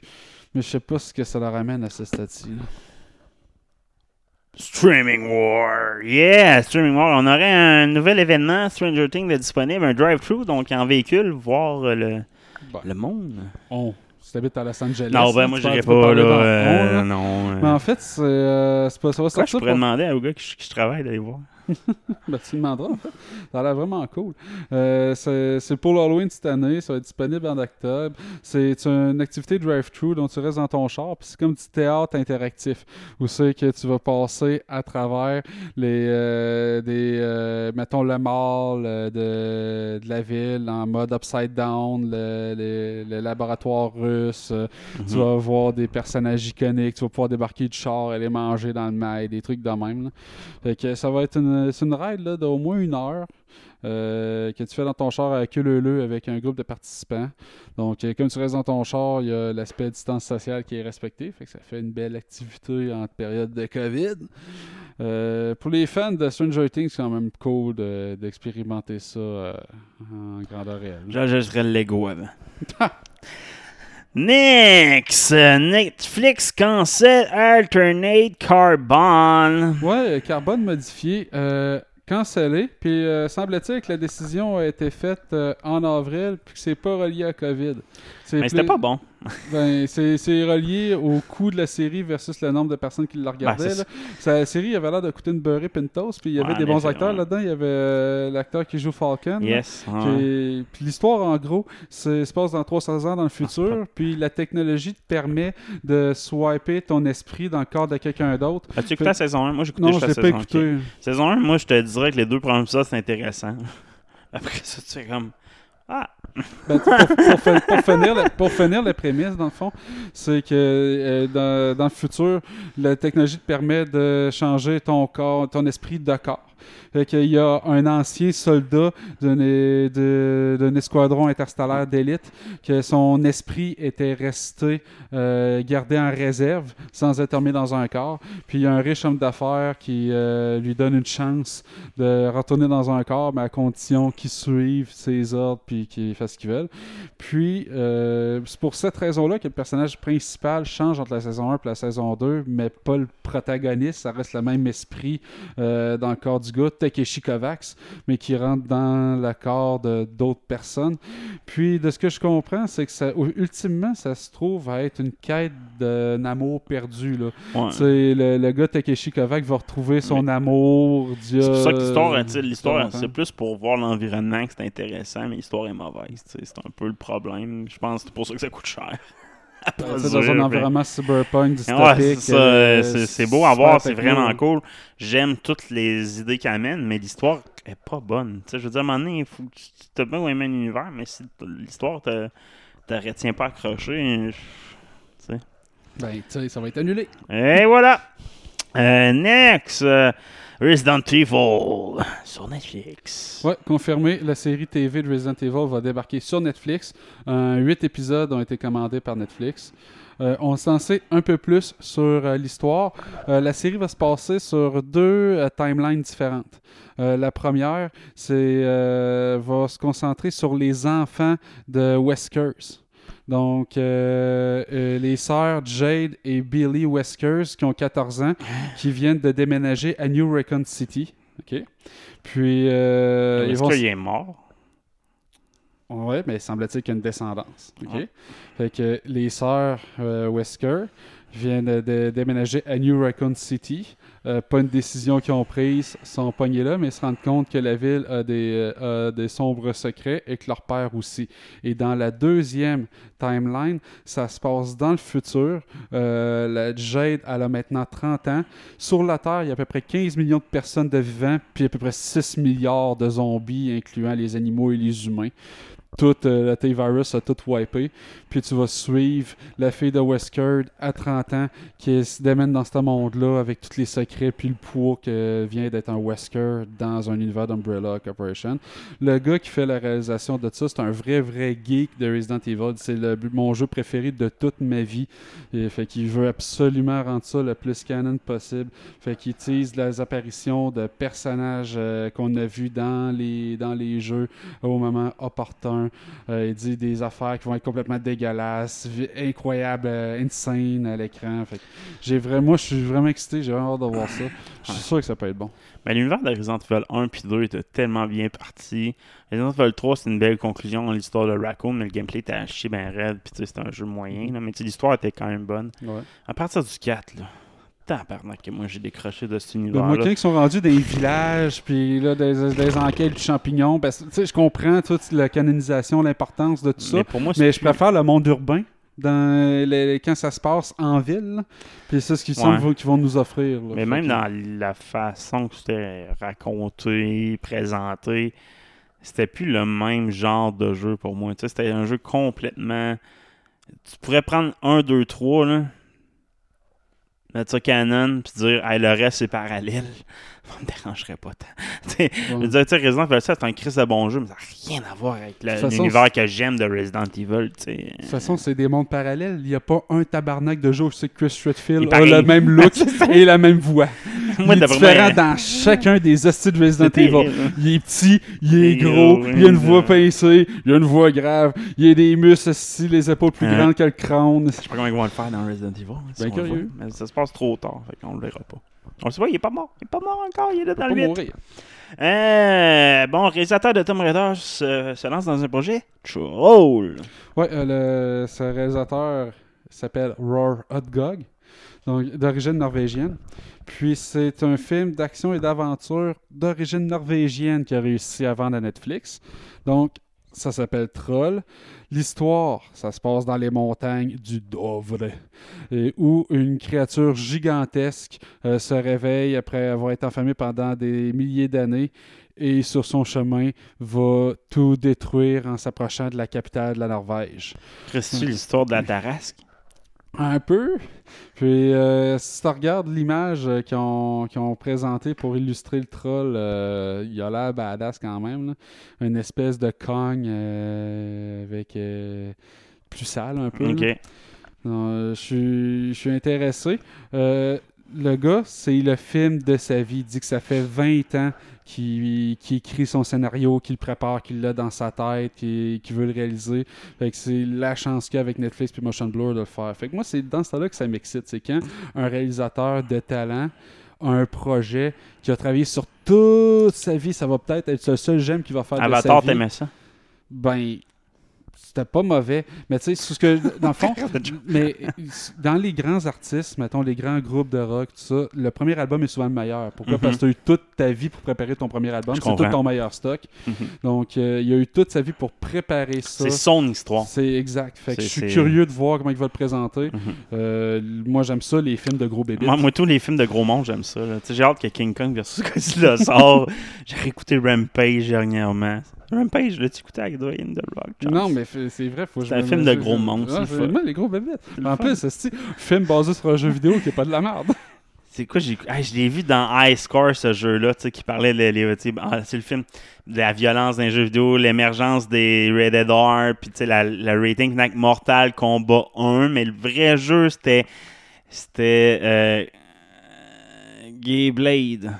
Mais je sais pas ce que ça leur amène à ce stade-ci. Streaming War. Yeah, Streaming War. On aurait un nouvel événement, Stranger Things, de disponible, un drive-thru, donc en véhicule, voir euh, le, Bon. le monde. On. Si t'habites à Los Angeles. Non, ben moi, peux pas, là. euh, là. non. euh. Mais en fait, c'est euh, pas ça va Quoi, je pourrais pour- demander au gars qui, qui travaille d'aller voir? Ben, tu demanderas, en fait. Ça a l'air vraiment cool. Euh, c'est pour l'Halloween cette année. Ça va être disponible en octobre. C'est une activité drive-thru dont tu restes dans ton char. Puis c'est comme du théâtre interactif. Où c'est que tu vas passer à travers les, euh, des, euh, mettons, le mall euh, de, de la ville en mode upside down, le, le- le laboratoire russe. Tu vas voir des personnages iconiques. Tu vas pouvoir débarquer du char, aller manger dans le mail, des trucs de même. là. Fait que ça va être une une, c'est une ride là, d'au moins une heure. euh, que tu fais dans ton char à queue avec un groupe de participants. Donc, euh, comme tu restes dans ton char, il y a l'aspect distance sociale qui est respecté. Fait que ça fait une belle activité en période de COVID. Euh, pour les fans de Stranger Things, c'est quand même cool de- d'expérimenter ça euh, en grandeur réelle. J'ajouterais le Lego avant. Next! Netflix cancel Alternate Carbon. Ouais, carbone modifié, euh, cancellé. Puis euh, semble-t-il que la décision a été faite euh, en avril, puis que c'est pas relié à COVID. Mais c'était pas bon. Ben, c'est c'est relié au coût de la série versus le nombre de personnes qui la regardaient. Ben. Ça- la série avait l'air de coûter une beurrée toast, puis il y avait Ouais, des bons effet, acteurs ouais. là-dedans. Il y avait euh, l'acteur qui joue Falcon. Yes. ouais. Puis l'histoire, en gros, se passe dans 300 ans dans le futur, puis la technologie te permet de swiper ton esprit dans le corps de quelqu'un d'autre. As-tu écouté la saison 1? Moi, j'ai écouté Non, je la l'ai pas saison 1. écouté. Saison 1, moi, je te dirais que les deux premiers épisodes, c'est intéressant. Après ça, tu fais comme... Ah! Ben, pour, pour pour finir, la- pour finir la prémisse, dans le fond, c'est que euh, dans, dans le futur, la technologie te permet de changer ton corps, ton esprit de corps. Fait qu'il y a un ancien soldat d'un escadron interstellaire d'élite que son esprit était resté euh, gardé en réserve sans être remis dans un corps. Puis il y a un riche homme d'affaires qui euh, lui donne une chance de retourner dans un corps, mais à condition qu'il suive ses ordres puis qu'il fasse ce qu'il veut. Puis, euh, c'est pour cette raison-là que le personnage principal change entre la saison 1 et la saison 2, mais pas le protagoniste. Ça reste le même esprit dans le corps du gars, Takeshi Kovacs, mais qui rentre dans le corps de d'autres personnes. Puis, de ce que je comprends, c'est que ça, ultimement, ça se trouve à être une quête d'un amour perdu. Là. Ouais. Le, le gars Takeshi Kovacs va retrouver son amour C'est pour ça que l'histoire, l'histoire, c'est plus pour voir l'environnement que c'est intéressant, mais l'histoire est mauvaise. C'est un peu le problème. Je pense que c'est pour ça que ça coûte cher. Dans un environnement cyberpunk Ouais, dystopique. c'est ça, euh, c'est- c'est beau à voir, c'est vraiment cool. J'aime toutes les idées qu'il amène, mais l'histoire est pas bonne. Tu sais, je veux dire, à un moment donné, il faut que tu t'as bien aimé l'univers, mais si l'histoire te, te retient pas accroché, tu sais. Ben, tu sais, ça va être annulé. Et voilà! Euh, next! euh, Resident Evil sur Netflix. Ouais, confirmé, la série TV de Resident Evil va débarquer sur Netflix. Huit épisodes ont été commandés par Netflix. Euh, on s'en sait un peu plus sur euh, l'histoire. Euh, la série va se passer sur deux timelines différentes. La première, c'est va se concentrer sur les enfants de Weskers. Donc, euh, euh, les sœurs Jade et Billy Weskers, qui ont 14 ans, qui viennent de déménager à New Recon City. OK? Puis, euh, Est-ce vont qu'il est mort? Ouais, mais semble-t-il qu'il y a une descendance. OK? Ouais. Fait que les sœurs euh, Wesker viennent de, déménager à New Raccoon City. Euh, pas une décision qu'ils ont prise, sont pognés là, mais se rendent compte que la ville a des, euh, des sombres secrets et que leur père aussi. Et dans la deuxième timeline, ça se passe dans le futur. Euh, la Jade, elle a maintenant 30 ans. Sur la Terre, il y a à peu près 15 millions de personnes de vivants, puis à peu près 6 milliards de zombies, incluant les animaux et les humains. Tout euh, le T-Virus a tout wipé. Puis tu vas suivre la fille de Wesker à 30 ans qui se démène dans ce monde-là avec tous les secrets puis le poids que vient d'être un Wesker dans un univers d'Umbrella Corporation. Le gars qui fait la réalisation de ça, c'est un vrai, vrai geek de Resident Evil. C'est mon jeu préféré de toute ma vie. Et fait qu'il veut absolument rendre ça le plus canon possible. Fait qu'il utilise les apparitions de personnages euh, qu'on a vus dans les, dans les jeux au moment opportun. Euh, il dit des affaires qui vont être complètement dégueulasses, incroyables, euh, insane à l'écran. J'ai vraiment, moi, je suis vraiment excité. J'ai vraiment hâte de voir ça. Je suis sûr que ça peut être bon. Mais l'univers de Resident Evil 1 puis 2 était tellement bien parti. Resident Evil 3, c'est une belle conclusion dans l'histoire de Raccoon, mais le gameplay était à chier ben raide, puis tu sais, c'était un jeu moyen, là, mais l'histoire était quand même bonne. Ouais. À partir du 4, là, tabarnak que moi j'ai décroché de cet univers moi, quand ils sont rendus dans les villages, puis là, des, des enquêtes du champignon, parce que, tu sais, je comprends toute la canonisation, l'importance de tout ça, Mais pour moi, mais je plus- préfère le monde urbain dans les- quand ça se passe en ville. Puis c'est ce qu'ils Ouais. qu'ils vont nous offrir. là. Mais même que- dans la façon que c'était raconté, présenté, c'était plus le même genre de jeu pour moi. Tu sais, c'était un jeu complètement. Tu pourrais prendre 1, 2, 3, là. Mettre ça canon, puis dire, hey, le reste c'est parallèle, ça me dérangerait pas tant. Je veux dire, Resident Evil 7, c'est un Chris de bon jeu, mais ça n'a rien à voir avec l'univers que j'aime de Resident Evil. De toute façon, c'est des mondes parallèles. Il n'y a pas un tabarnak de jeu où que Chris Redfield a le même look et la même voix. Moi, il est différent dans chacun des hosties de Resident Evil. Il est petit, il est gros, il a une voix pincée, il a une voix grave, il a des muscles aussi, les épaules plus Hein? grandes que le crâne. Je sais pas comment ils vont le faire dans Resident Evil. hein, si Ben, curieux. Mais ça se passe trop tard, fait qu'on le verra pas. On le sait pas, il est pas mort. Il est pas mort encore, il est là dans le pas 8. mourir. Euh, bon, le réalisateur de Tomb Raider se, se lance dans un projet Troll. Ouais, euh, le, ce réalisateur s'appelle Roar Hotgog, donc d'origine norvégienne. Puis c'est un film d'action et d'aventure d'origine norvégienne qui a réussi à vendre à Netflix. Donc ça s'appelle Troll. L'histoire, ça se passe dans les montagnes du Dovre, et où une créature gigantesque euh, se réveille après avoir été enfermée pendant des milliers d'années et sur son chemin va tout détruire en s'approchant de la capitale de la Norvège. Reste-tu l'histoire de la Tarasque Un peu. Puis euh, si tu regardes l'image qu'ils ont, présentée pour illustrer le troll, euh, il a l'air badass quand même. là. Une espèce de cogne euh, avec euh, plus sale un peu. là. Ok. Non, euh, je suis- intéressé. Le gars, c'est le film de sa vie. Il dit que ça fait 20 ans qu'il écrit son scénario, qu'il le prépare, qu'il l'a dans sa tête, qu'il qu'il veut le réaliser. Fait que c'est la chance qu'il y a avec Netflix et Motion Blur de le faire. Fait que moi, c'est dans ce temps-là que ça m'excite. C'est quand un réalisateur de talent a un projet qui a travaillé sur toute sa vie, ça va peut-être être le seul j'aime qu'il va faire de Avatar, sa vie. t'aimais ça? Ben, c'était pas mauvais. Mais tu sais, ce que, dans le fond, mais dans les grands artistes, mettons les grands groupes de rock, tout ça, le premier album est souvent le meilleur. Pourquoi? Mhm. Parce que tu as eu toute ta vie pour préparer ton premier album. C'est tout ton meilleur stock. Mhm. Donc, euh, il a eu toute sa vie pour préparer ça. C'est son histoire. C'est exact. Fait que je suis curieux de voir comment il va le présenter. Mhm. Euh, moi, j'aime ça, les films de gros bébés. Moi, moi, tous les films de gros monde, j'aime ça. là. Tu sais, J'ai hâte que King Kong versus Godzilla sort. J'ai réécouté Rampage dernièrement. Rampage, l'as-tu écouté avec Dwayne The Rock Johnson? Non, mais c'est vrai, faut que C'est un film de gros monstres, Ah, c'est c'est le fun. vraiment les gros bébés. En fun. plus, c'est un film basé sur un jeu vidéo qui est pas de la merde? C'est quoi, j'ai ah, je l'ai vu dans High Score, ce jeu-là, tu sais, qui parlait de les- sais, ah, c'est le film de la violence dans les jeux vidéo, l'émergence des Rated R, puis tu sais, la, la rating avec Mortal Kombat 1, mais le vrai jeu, c'était c'était euh, Gay Blade.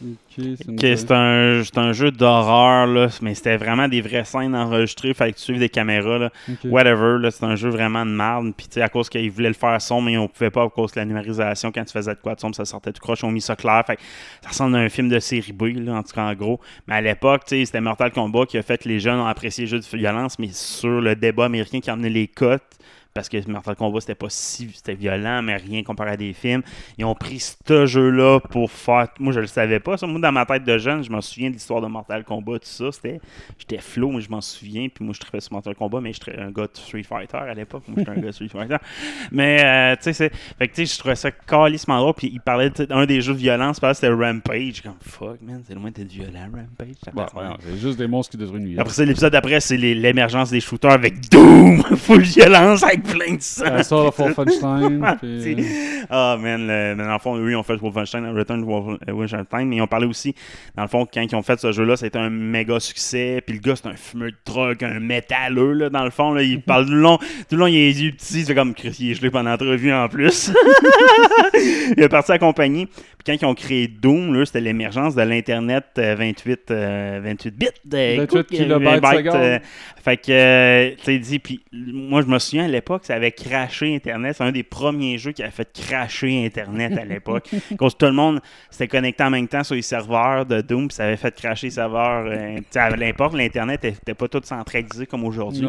Ok, ça me Ok, fait- c'est un, un jeu d'horreur, là, mais c'était vraiment des vraies scènes enregistrées, fallait que tu suives des caméras, là. Whatever, là, c'est un jeu vraiment de merde. Puis, à cause qu'ils voulaient le faire sombre, mais on pouvait pas à cause de la numérisation. Quand tu faisais de quoi de sombre, ça sortait tout croche. On mis ça clair. Fait ça ressemble à un film de série B, là, en tout cas, en gros. Mais à l'époque, c'était Mortal Kombat qui a fait que les jeunes ont apprécié les jeux de violence, mais sur le débat américain qui a amené les cotes. Parce que Mortal Kombat, c'était pas si c'était violent, mais rien comparé à des films. Ils ont pris ce jeu-là pour faire. Moi, je le savais pas. Ça. Moi, dans ma tête de jeune, je me souviens de l'histoire de Mortal Kombat, tout ça. C'était. J'étais flow, mais je m'en souviens. Puis moi, je traitais sur Mortal Kombat, mais j'étais un gars de Street Fighter à l'époque. Moi, j'étais un gars de Street Fighter. Mais, euh, tu sais, c'est. Fait que, tu sais, je trouvais ça calissement drôle. Puis il parlait d'un des jeux de violence, c'était Rampage. Comme, fuck, man, c'est loin d'être violent, Rampage. Bon, c'est juste des monstres qui détruisent une. Après ça, l'épisode d'après, c'est l'émergence des shooters avec Doom, full violence, avec plein de sang. Ça sort le Wolfenstein. Ah, puis, euh, Ah, man, le- mais dans le fond, eux, ils ont fait Wolfenstein, Return to euh, Wolfenstein, mais ils ont parlé aussi, dans le fond, quand ils ont fait ce jeu-là, c'était un méga succès, puis le gars, c'est un fumeur de drogue, un métalleux, là, dans le fond, là, il parle tout le long, tout le long, il a les yeux petits, c'est comme, Chris, il est gelé pendant l'entrevue en plus. il est parti accompagner, puis quand ils ont créé Doom, là, c'était l'émergence de l'Internet euh, 28, euh, 28 bits. euh, 28 écoute, kilobytes euh, fait que, euh, tu sais, dit, puis moi, je me souviens à l'époque, ça avait craché Internet. C'est un des premiers jeux qui a fait cracher Internet à l'époque. Cause tout le monde s'était connecté en même temps sur les serveurs de Doom, puis ça avait fait cracher les serveurs. euh, à l'Internet n'était pas tout centralisé comme aujourd'hui.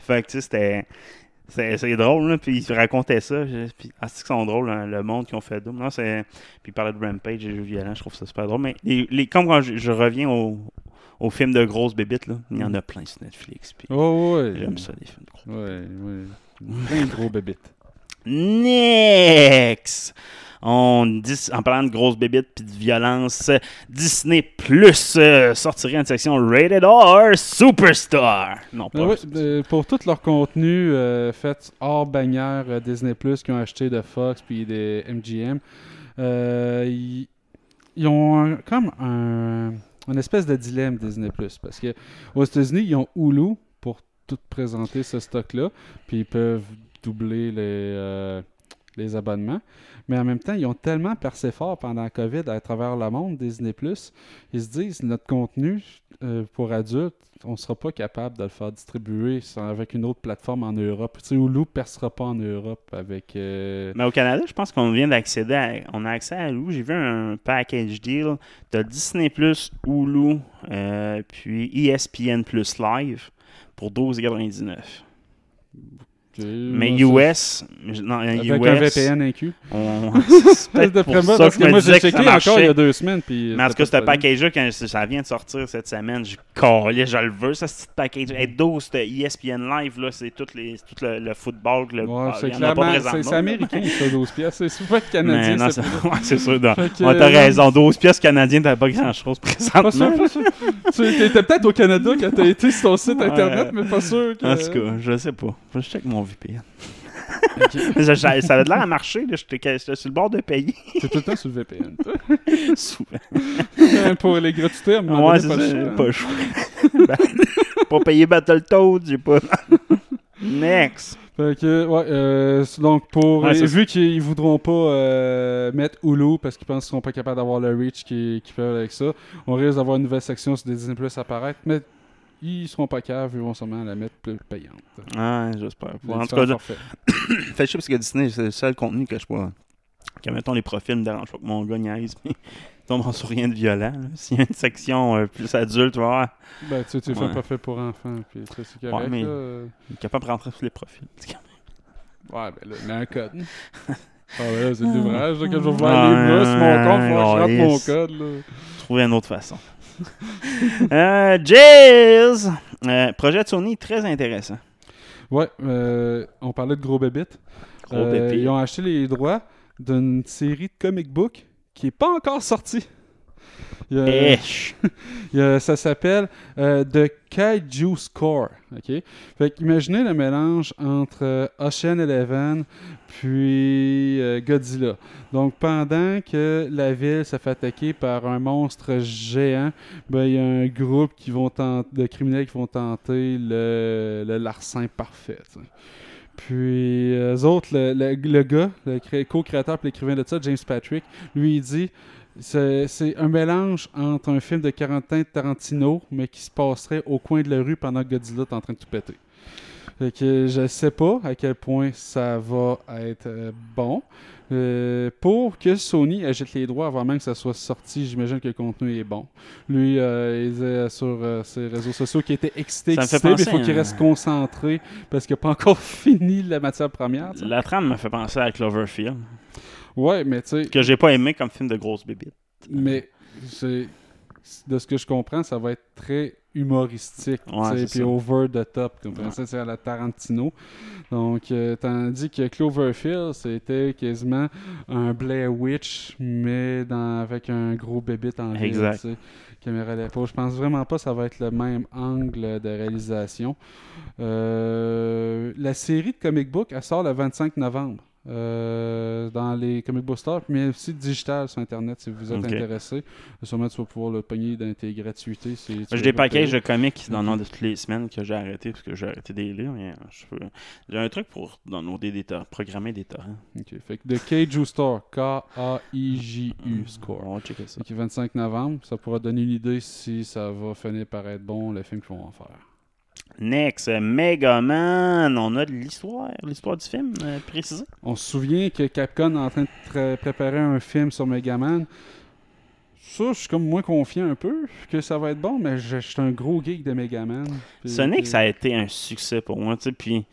Fait que, tu sais, c'était. C'est drôle, là, puis ils racontaient ça. je- Puis, ah, c'est qu'ils sont drôles, hein, le monde qui ont fait Doom. Non, c'est... Puis ils parlaient de Rampage et jeux violents, je trouve ça super drôle. Mais les, les- comme quand je, je reviens au, au film de grosses bébites, là, il y en a plein sur Netflix. Puis Oh, ouais. j'aime ça, les films de gros. Ouais, ouais. Plein de gros bébites. Next! On, dis- en parlant de grosses bébites puis de violence, Disney Plus euh, sortirait une section Rated R Superstar. Non, pas Ben ouais, euh, pour tout leur contenu euh, fait hors bannière euh, Disney Plus qu'ils ont acheté de Fox puis des MGM, ils, ont un- comme un, une espèce de dilemme Disney Plus parce que aux États-Unis ils ont Hulu tout présenter ce stock-là, puis ils peuvent doubler les, euh, les abonnements. Mais en même temps, ils ont tellement percé fort pendant la COVID à travers le monde, Disney ils se disent notre contenu euh, pour adultes, on ne sera pas capable de le faire distribuer avec une autre plateforme en Europe. Tu sais, Hulu ne percera pas en Europe avec. euh, Mais au Canada, je pense qu'on vient d'accéder à. On a accès à Hulu. J'ai vu un package deal de Disney Hulu, puis ESPN Plus Live pour 12,99. Mais US, non, Avec US, un VPN inclus. on- c'est D'après pour ça parce que je moi j'ai checké encore il y a deux semaines. Puis Mais en tout cas, c'était ce pas de package-là, quand ça vient de sortir cette semaine, j'ai calé, je le veux, ça, ce petit package. Et 12, c'était ESPN Live, là, c'est tout, les, tout le, le football. Le, Ouais, ah, c'est c'est américain, ça, 12 pièces. C'est souvent Mais canadien. non, c'est ouais, sûr. Fait que, Ouais, t'as euh, raison, 12 pièces canadiennes, t'avais pas grand-chose Pas présentement. sûr, pas sûr. Tu étais peut-être au Canada quand t'as été sur ton site internet, mais pas sûr que. En tout cas, je sais pas. Je check mon VPN. Ça, ça- avait de l'air à marcher, là. J'étais sur le bord de payer, T'es tout le temps sur le VPN. toi. souvent. Pour les gratuités, à Ouais, donné, c'est pas ça, le choix. pas le choix. Ben, Pas payer Battletoads, j'ai pas. Next. Fait que, ouais, euh, donc pour Ouais, vu qu'ils voudront pas euh, mettre Hulu parce qu'ils pensent qu'ils seront pas capables d'avoir le reach qu'ils qu'ils peuvent avec ça, on risque d'avoir une nouvelle section sur des Disney Plus apparaître, mais ils seront pas capables, ils vont sûrement la mettre plus payante. Ah, j'espère. En tout cas, forfaits. Fait chier parce que Disney, c'est le seul contenu que je vois. Que mettons les profils me dérange pas que mon gars niaise, mais tombe sur rien de violent. S'il y a une section euh, plus adulte, tu vois, Ben, tu sais, tu fais Ouais. un profil pour enfants, puis ça, c'est correct. Ouais, mais- là. il est capable de rentrer sur les profils. Ouais, ben là, mais un code. ah ouais, là, c'est l'ouvrage, que je vais voir les sur mon compte, faut que je rentre mon code, là. Trouver une autre façon. euh! Euh, projet de Sony très intéressant. Ouais, euh, on parlait de gros bébites. Gros Euh. Ils ont acheté les droits d'une série de comic book qui n'est pas encore sortie. Il y a- Esh. il y a- ça s'appelle euh, The Kaiju Score. ok? Fait qu'imaginez le mélange entre euh, Ocean Eleven puis euh, Godzilla. Donc pendant que la ville se fait attaquer par un monstre géant, ben, il y a un groupe qui vont tenter, de criminels qui vont tenter le, le larcin parfait. Puis, eux autres, le, le- le gars, le cré- co-créateur et l'écrivain de ça, James Patrick, lui, il dit c'est un mélange entre un film de de Tarantino, mais qui se passerait au coin de la rue pendant que Godzilla est en train de tout péter. Fait que je sais pas à quel point ça va être euh, bon. Euh, pour que Sony achète les droits avant même que ça soit sorti, j'imagine que le contenu est bon. Lui, euh, il disait sur euh, ses réseaux sociaux qu'il était excité, excité, mais il penser faut qu'il reste concentré parce qu'il n'a pas encore fini la matière première. La trame me fait penser à Cloverfield, Ouais, mais tu sais, que j'ai pas aimé comme film de grosse bébite. mais c'est- de ce que je comprends, ça va être très humoristique, Ouais, puis over the top, comme Ouais. ça, c'est à la Tarantino. Donc, euh, tandis que Cloverfield, c'était quasiment un Blair Witch, mais dans, avec un gros bébite en ville, Exact. sais, caméra à l'épaule. Je pense vraiment pas que ça va être le même angle de réalisation. Euh, la série de comic book, elle sort le 25 novembre. Euh, dans les comic book stores, mais aussi digital sur Internet si vous êtes Ok. intéressé. Sûrement, tu vas pouvoir le pogner dans tes gratuités. si J'ai des packages de comics qui donnent de toutes les semaines que j'ai arrêté parce que j'ai arrêté des lire. J'ai un truc pour downloader des torrents, programmer des torrents. Ok, Fait que The Kaiju Store, K-A-I-J-U Score. On va checker ça. Que 25 novembre, ça pourra donner une idée si ça va finir par être bon, le film qu'ils vont en faire. Next, euh, Megaman. On a de l'histoire, l'histoire du film euh, précisée. On se souvient que Capcom est en train de préparer un film sur Megaman. Ça, je suis comme moins confiant un peu que ça va être bon, mais je, je suis un gros geek de Megaman. Sonic, ça a été un succès pour moi, tu sais, puis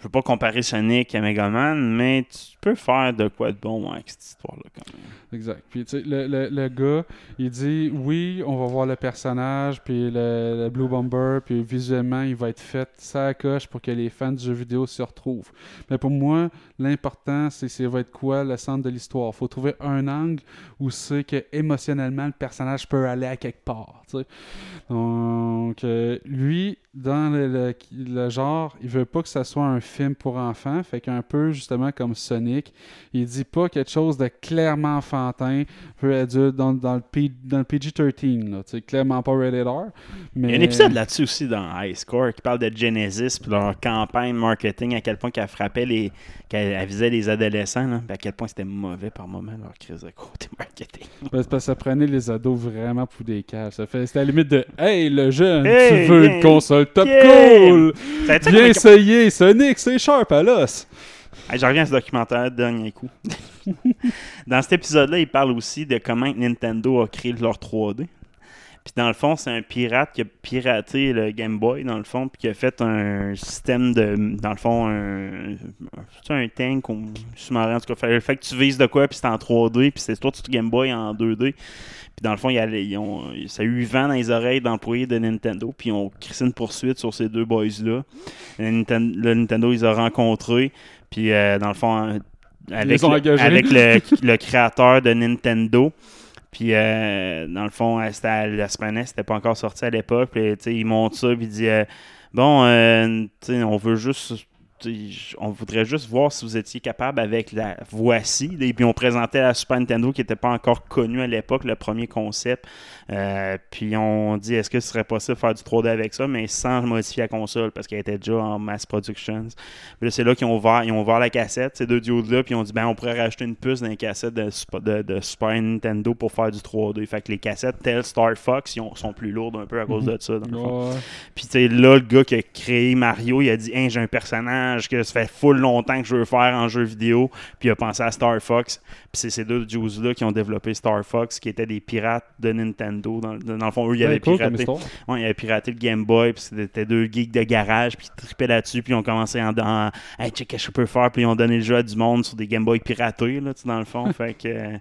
je veux pas comparer Sonic à Mega Man, mais tu peux faire de quoi de bon avec cette histoire-là quand même. Exact. Puis, tu sais, le, le, le gars, il dit oui, on va voir le personnage, puis le, le Blue Bomber, puis visuellement, il va être fait ça coche pour que les fans du jeu vidéo se retrouvent. Mais pour moi, l'important, c'est ça va être quoi le centre de l'histoire? faut trouver un angle où c'est que émotionnellement, le personnage peut aller à quelque part. tu sais. Donc, euh, lui, dans le, le- genre, il veut pas que ça soit un film pour enfants. Fait qu'un peu, justement, comme Sonic, il dit pas quelque chose de clairement enfantin, peu adulte, dans, dans le, P- dans le PG-13. là. Tu sais, clairement pas rated R. Mais... Il y a un épisode là-dessus aussi dans High Score qui parle de Genesis puis leur campagne marketing, à quel point qu'elle frappait les. qu'elle elle visait les adolescents, là, puis à quel point c'était mauvais par moment leur crise de côté marketing. Ben, c'est parce que ça prenait les ados vraiment pour des fait, c'était à la limite de Hey, le jeune, Hey, tu veux une console top cool! Viens essayer, Sonic, c'est sharp à l'os! Hey, je reviens à ce documentaire, dernier coup. dans cet épisode-là, il parle aussi de comment Nintendo a créé leur 3D. Puis dans le fond, c'est un pirate qui a piraté le Game Boy, dans le fond, puis qui a fait un système de. Dans le fond, un. C'est un tank ou sous-marin, en tout cas. Fait- Le fait que tu vises de quoi, puis c'est en 3D, puis c'est toi, tu Game Boy en 2D. Puis dans le fond, il y a- ils ont, ça a eu vent dans les oreilles d'employés de Nintendo, puis ils ont crissé une poursuite sur ces deux boys-là. Le Nintendo, ils ont rencontrés, puis euh, dans le fond, euh, avec, le, engagés. avec le, le créateur de Nintendo. Puis, euh, dans le fond, euh, c'était la c'était pas encore sorti à l'époque. Puis, tu sais, il monte ça, puis il dit euh, Bon, tu sais, on veut juste. On voudrait juste voir si vous étiez capable avec la voici. Et puis on présentait la Super Nintendo qui n'était pas encore connue à l'époque, le premier concept. Euh, puis on dit est-ce que ce serait possible de faire du 3D avec ça, mais sans modifier la console parce qu'elle était déjà en mass production. Puis là, c'est là qu'ils ont ouvert, ils ont ouvert la cassette, ces deux diodes-là, puis ils ont dit ben on pourrait rajouter une puce dans les cassettes de, Sup- de, de Super Nintendo pour faire du 3D. Fait que les cassettes telles Star Fox ils ont- sont plus lourdes un peu à cause de ça. Dans le fond. Ouais. Puis tu sais, là, le gars qui a créé Mario, il a dit Hein, j'ai un personnage que ça fait full longtemps que je veux faire en jeu vidéo. Puis il a pensé à Star Fox. Puis c'est ces deux Juice-là qui ont développé Star Fox, qui étaient des pirates de Nintendo. Dans, dans le fond, eux, ils avaient cool piraté. Ouais, ils avaient piraté le Game Boy, puis c'était deux geeks de garage, puis ils tripaient là-dessus, puis ils ont commencé en dans Hey, check, qu'est-ce que je peux faire, puis ils ont donné le jeu à du monde sur des Game Boy piratés, là, dans le fond. fait que euh,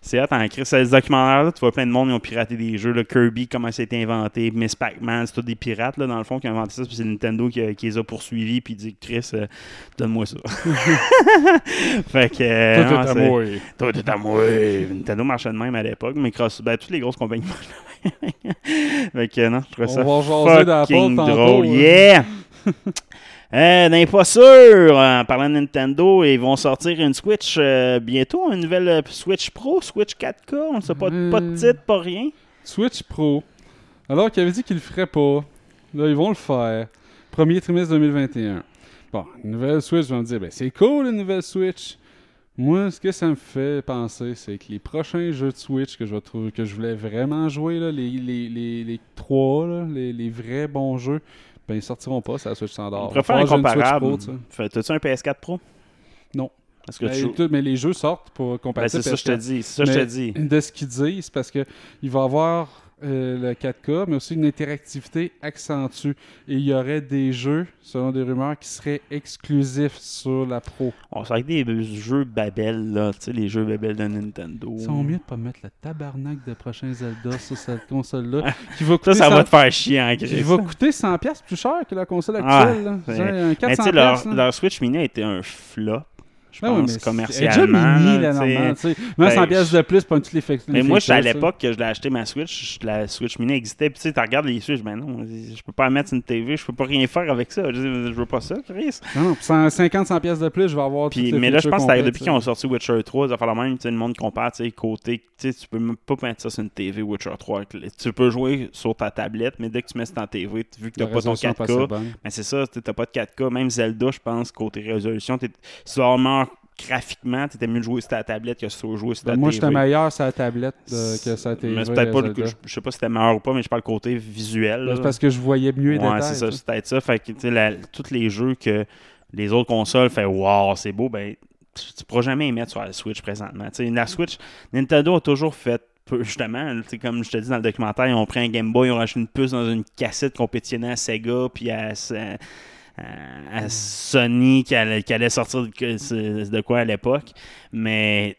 c'est hot en Chris. Ce documentaire-là, tu vois plein de monde, ils ont piraté des jeux. Là, Kirby, comment ça a été inventé, Miss Pac-Man, c'est tous des pirates, là, dans le fond, qui ont inventé ça, puis c'est Nintendo qui, les a poursuivis, puis dit Chris, euh, donne-moi ça. fait que. euh, Tout est non, à moi. à moi. Nintendo marchait de même à l'époque, mais ben, toutes les grosses compagnies. fait que non, je trouvais On ça va jaser dans la fucking drôle. hein. Yeah! Euh, n'est pas sûr, en parlant de Nintendo, ils vont sortir une Switch euh, bientôt, une nouvelle euh, Switch Pro, Switch 4K, on ne sait pas, pas de Euh. titre, pas rien. Switch Pro. Alors qu'ils avaient dit qu'ils le feraient pas. Là, ils vont le faire. Premier trimestre 2021. Bon, une nouvelle Switch, je vais me dire, ben c'est cool une nouvelle Switch. Moi, ce que ça me fait penser, c'est que les prochains jeux de Switch que je trouver, que je voulais vraiment jouer, là, les, les, les, les trois, là, les, vrais bons jeux, ben ils sortiront pas, c'est la Switch standard. Pourrait faire un comparable. T'as-tu un PS4 Pro? Non. Que Ben, tu mais les jeux sortent pour Ben, comparer c'est ça que je te dis, c'est ça que je te dis. De ce qu'ils disent, parce que il va y avoir euh, le 4K, mais aussi une interactivité accentuée. Et il y aurait des jeux, selon des rumeurs, qui seraient exclusifs sur la Pro. On sait avec des jeux Babel, là, tu sais, les jeux Babel de Nintendo. Ils sont mieux de pas mettre le tabarnak de prochains Zelda sur cette console-là. qui va coûter Ça, ça 100 va te faire chier en qui crise. va coûter 100$ plus cher que la console Ah, actuelle. là. Genre, un Mais tu 400$. sais, leur, là. leur Switch Mini a été un flop, je Ben oui, pense, c'est- commercialement. mini, là, normalement, tu sais. Même Ben, 100$ pièces de plus pour toutes les fait- Mais moi, à l'époque que je l'ai acheté ma Switch, la Switch Mini existait. Puis tu sais, tu regardes les Switch, ben non, je peux pas mettre une TV, je peux pas rien faire avec ça. Je, veux pas ça, Chris. Non, non, puis 150, 100 pièces de plus, je vais avoir Puis, mais là, je pense que depuis qu'ils ont sorti Witcher 3, ça fait la même, tu sais, le monde compare, tu sais, côté, tu sais, tu peux même pas mettre ça sur une TV Witcher 3. avec les- Tu peux jouer sur ta tablette, mais dès que tu mets ça dans TV, vu que t'as pas ton résolution est pas 4K, assez bonne. mais c'est ça, tu t'as pas de 4K. Même Zelda, je pense, côté résolution, tu vas graphiquement, t'étais mieux de jouer sur ta tablette que sur jouer sur ta Ben, moi, j'étais meilleur sur la tablette euh, que sur la TV. Mais peut-être pas le, je, je sais pas si c'était meilleur ou pas, mais je parle côté visuel. Ben. C'est parce que je voyais mieux les Ouais, c'est ça, tu c'est peut-être ça. Fait que, tu sais, la- tous les jeux que les autres consoles font Wow, c'est beau, ben, tu, tu pourras jamais les mettre sur la Switch présentement. Tu la Switch, Nintendo a toujours fait. Justement, tu comme je te dis dans le documentaire, ils ont pris un Game Boy, ils ont rajouté une puce dans une cassette compétitionnée à Sega, puis à, à Sony qui allait, qui allait sortir de, quoi à l'époque. Mais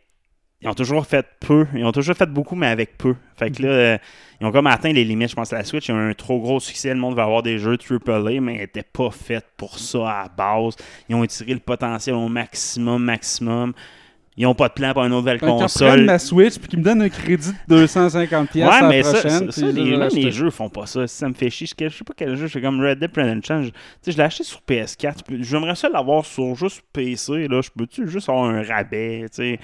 ils ont toujours fait peu. Ils ont toujours fait beaucoup, mais avec peu. Fait que là, euh, ils ont comme atteint les limites. Je pense que la Switch a eu un trop gros succès. Le monde va avoir des jeux AAA, mais elle n'était pas faite pour ça à la base. Ils ont étiré le potentiel au maximum, maximum. Ils n'ont pas de plan pour une nouvelle qu'ils console. reprennent ma Switch puis qu'ils me donnent un crédit de 250$ pièces Ouais, mais la ça, prochaine. ça, ça, les, l'acheter. les jeux font pas ça. Ça me fait chier. Je je sais pas quel jeu. C'est comme Red Dead Redemption. Je, je l'ai acheté sur PS4. Je peux- J'aimerais ça l'avoir sur juste PC. Là. Je peux-tu juste avoir un rabais? tu sais?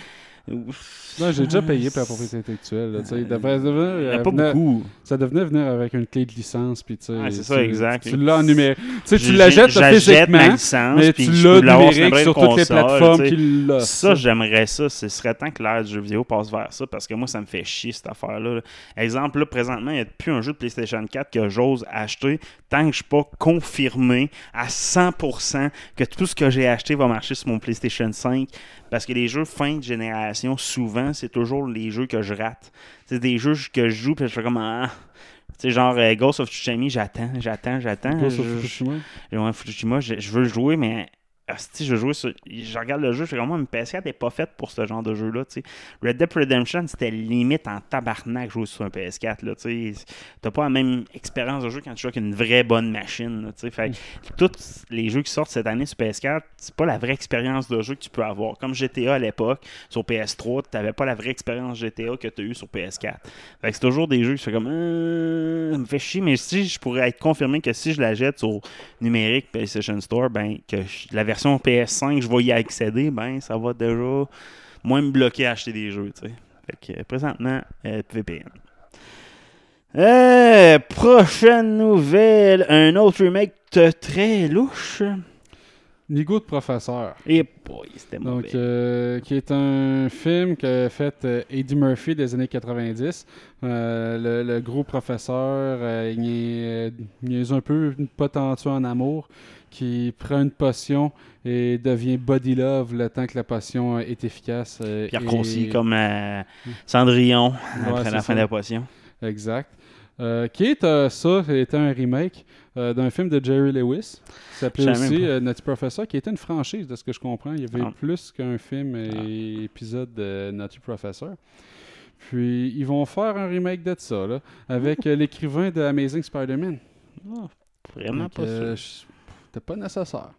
Non, j'ai déjà payé pour la propriété intellectuelle. Là, tu sais. il devrait devenir, Il y en a euh, pas beaucoup. Ça devenait venir avec une clé de licence. Puis, tu sais, Ouais, c'est ça, tu- exact. Tu l'as en numérique. Tu J'ai- l'achètes physiquement, ma licence, mais tu l'as numérique sur toutes les plateformes qui l'ont. Ça, j'aimerais ça. Ce serait temps que l'ère du jeu vidéo passe vers ça parce que moi, ça me fait chier cette affaire-là. là. Exemple, là, présentement, il n'y a plus un jeu de PlayStation 4 que j'ose acheter tant que je ne suis pas confirmé à 100% que tout ce que j'ai acheté va marcher sur mon PlayStation 5. Parce que les jeux fin de génération, souvent, c'est toujours les jeux que je rate. C'est des jeux que je joue, puis je fais comme. Ah. Tu sais, genre euh, Ghost of Tsushima, j'attends, j'attends, j'attends. Ghost of Tsushima? je- ouais, Fukushima, je, je veux jouer, mais si je joue sur- je regarde le jeu, je fais comme moi, une PS4 n'est pas faite pour ce genre de jeu-là. Red Dead Redemption, c'était limite en tabarnak jouer sur un PS4. Tu n'as pas la même expérience de jeu quand tu joues avec une vraie bonne machine. là, fait que tous les jeux qui sortent cette année sur PS4, c'est pas la vraie expérience de jeu que tu peux avoir. Comme GTA à l'époque, sur PS3, tu n'avais pas la vraie expérience GTA que tu as eu sur PS4. Fait que c'est toujours des jeux qui sont comme euh, ça me fait chier, mais si je pourrais être confirmé que si je la jette sur numérique PlayStation Store, ben que je- la version PS5, je vais y accéder, ben ça va déjà moins me bloquer à acheter des jeux, tu sais. Fait que euh, présentement, euh, VPN. Euh, prochaine nouvelle, un autre remake très louche. Nigo de professeur. Et boy, c'était mauvais. Donc, euh, qui est un film qu'a fait euh, Eddie Murphy des années 90. Euh, le, le gros professeur, il, est, il est un peu potentiel en amour, qui prend une potion et devient body love le temps que la potion est efficace. euh, Pierre et- Concy comme euh, Cendrillon après la fin de la potion. Exact. Euh, qui est euh, ça, était un remake euh, d'un film de Jerry Lewis. qui s'appelait aussi euh, Nutty Professor, qui était une franchise, de ce que je comprends. Il y avait Ah. plus qu'un film et épisode de Nutty Professor. Puis, ils vont faire un remake de ça, là, avec l'écrivain de Amazing Spider-Man. Ah, vraiment Donc, pas sûr. C'était pas nécessaire.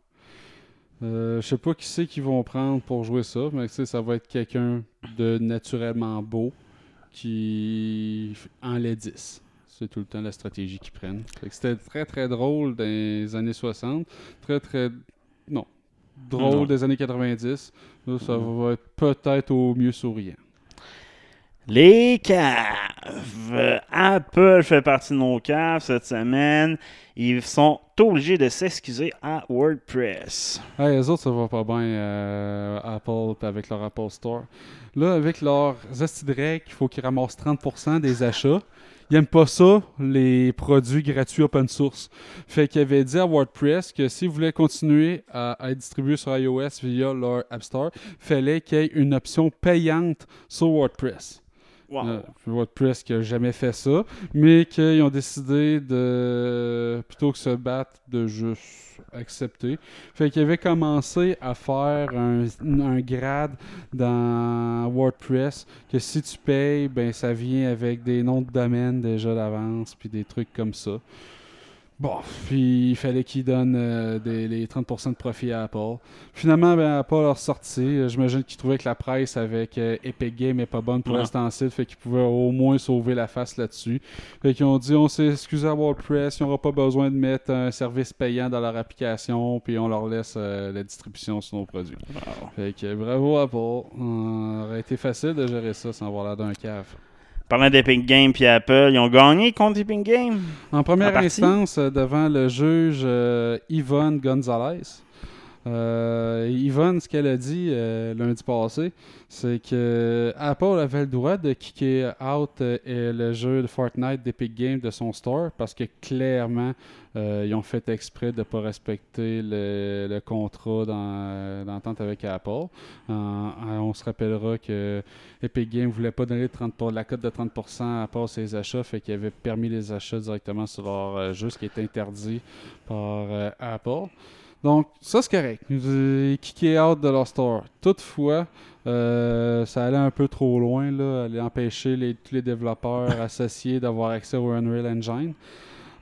Euh, je sais pas qui c'est qu'ils vont prendre pour jouer ça, mais tu sais, ça va être quelqu'un de naturellement beau qui en les 10. C'est tout le temps la stratégie qu'ils prennent. C'était très très drôle dans les années 60. Très très. Non. Drôle Non. des années 90. Là, ça va être peut-être au mieux souriant. Les caves. Apple fait partie de nos caves cette semaine. Ils sont obligés de s'excuser à WordPress. Hey, les autres, ça va pas bien, euh, Apple, avec leur Apple Store. Là, avec leurs règles, il faut qu'ils ramassent 30% des achats. Ils n'aiment pas ça, les produits gratuits open source. Fait qu'ils avaient dit à WordPress que s'ils voulaient continuer à, à être distribués sur iOS via leur App Store, fallait qu'il y ait une option payante sur WordPress. WordPress qui n'a jamais fait ça, mais qu'ils ont décidé de, plutôt que se battre, de juste accepter. Fait qu'ils avaient commencé à faire un, un grade dans WordPress que si tu payes, ben ça vient avec des noms de domaine déjà d'avance, puis des trucs comme ça. Bon, puis il fallait qu'ils donnent euh, des, les 30% de profit à Apple. Finalement, ben, Apple a ressorti. J'imagine qu'ils trouvaient que la presse avec euh, Epic Games n'est pas bonne pour l'instant fait qu'ils pouvaient au moins sauver la face là-dessus. Fait qu'ils ont dit on s'est excusé à WordPress, ils n'auront pas besoin de mettre un service payant dans leur application, puis on leur laisse euh, la distribution sur nos produits. Wow. Fait que bravo Apple. Euh, aurait été facile de gérer ça sans avoir l'air d'un cave. Parlant d'Epic Games puis Apple, ils ont gagné contre Epic Games. En première En instance, euh, devant le juge euh, Yvonne Gonzalez, euh, Yvonne, ce qu'elle a dit euh, lundi passé, c'est que Apple avait le droit de kicker out euh, le jeu de Fortnite d'Epic Games de son store parce que clairement, ils ont fait exprès de ne pas respecter le, le contrat d'entente avec Apple. On se rappellera que Epic Games ne voulait pas donner 30 pour- la cote de 30% à part ses achats, fait qu'il avait permis les achats directement sur leur jeu, ce qui est interdit par Apple. Donc, ça, c'est correct. Ils kickaient out de leur store. Toutefois, euh, ça allait un peu trop loin, là, aller empêcher les, tous les développeurs associés d'avoir accès au Unreal Engine.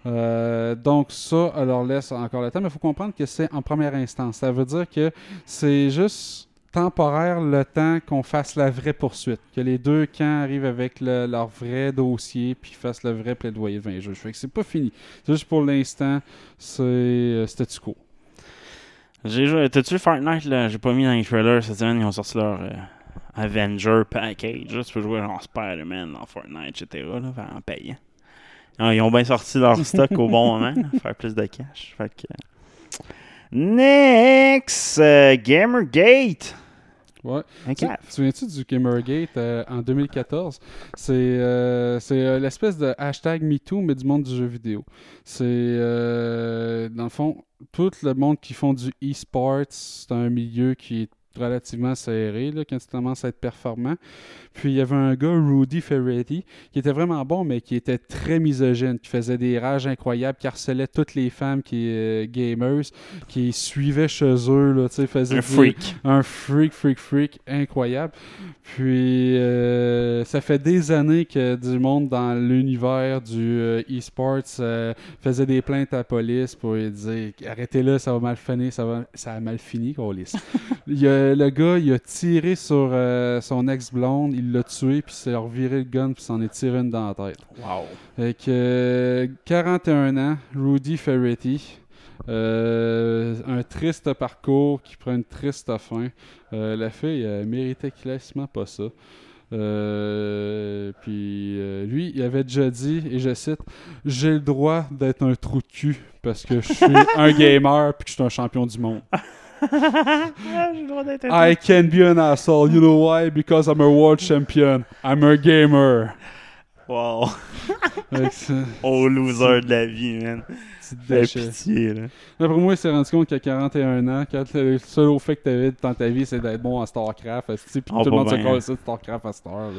Euh, donc ça, on leur laisse encore le temps, mais il faut comprendre que c'est en première instance. Ça veut dire que c'est juste temporaire le temps qu'on fasse la vraie poursuite. Que les deux camps arrivent avec le- leur vrai dossier puis fassent le vrai plaidoyer devant les juges. Fait que c'est pas fini. C'est juste pour l'instant, c'est euh, statu quo. J'ai joué. T'as-tu vu Fortnite là? J'ai pas mis dans les trailers cette semaine. Ils ont sorti leur euh, Avenger Package. Là, tu peux jouer genre Spider-Man dans Fortnite, etc. Là, en payant. Ah, Ils ont bien sorti leur stock au bon moment. là, faire plus de cash. Fait que. Next, euh, Gamergate. Ouais. Un Tu souviens-tu du Gamergate euh, en 2014? C'est euh, euh, l'espèce de hashtag MeToo, mais du monde du jeu vidéo. C'est, euh, dans le fond, tout le monde qui font du e-sports, c'est un milieu qui est relativement serré là, quand tu commences à être performant. Puis il y avait un gars, Rudy Ferretti, qui était vraiment bon, mais qui était très misogyne, qui faisait des rages incroyables, qui harcelait toutes les femmes qui euh, gamers, qui suivaient chez eux, là, tu sais, faisait Un freak. un freak, freak, freak incroyable. Puis, euh, ça fait des années que du monde dans l'univers du euh, e-sports faisait des plaintes à la police pour dire arrêtez-le, ça va mal finir, ça, va... ça a mal fini, Colis. il a- le gars, il a tiré sur euh, son ex-blonde, il l'a tué, puis il s'est reviré le gun, puis s'en est tiré une dans la tête. Wow. Fait que, euh, 41 ans, Rudy Ferretti. euh, un triste parcours qui prend une triste fin. Euh, la fille euh, méritait classement pas ça. Euh, puis euh, lui, il avait déjà dit, et je cite J'ai le droit d'être un trou de cul parce que je suis un gamer puis que je suis un champion du monde. I can be an asshole. You know why? Because I'm a world champion. I'm a gamer. Wow. Oh, loser de la vie, man. petit Fais déchet. pitié, là. Pour moi, il s'est rendu compte qu'à 41 ans, quand le seul au fait que tu avais dans ta vie, c'est d'être bon à StarCraft, puis Oh, tout le monde se colle ça de StarCraft à Star.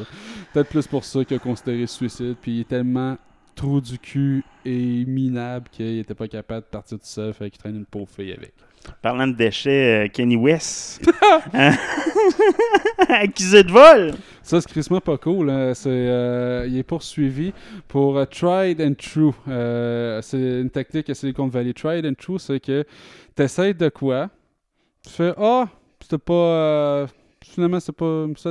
Peut-être plus pour ça qu'il a considéré suicide, puis il est tellement trou du cul et minable qu'il était pas capable de partir tout seul, fait qu'il traîne une pauvre fille avec. Parlant de déchets, euh, Kenny West. Hein? Accusé de vol. Ça, c'est crissement pas cool. hein. Euh, il est poursuivi pour euh, tried and true. Euh, c'est une technique à Silicon Valley. Tried and true, c'est que tu de quoi, tu fais Ah, c'était pas. finalement, ça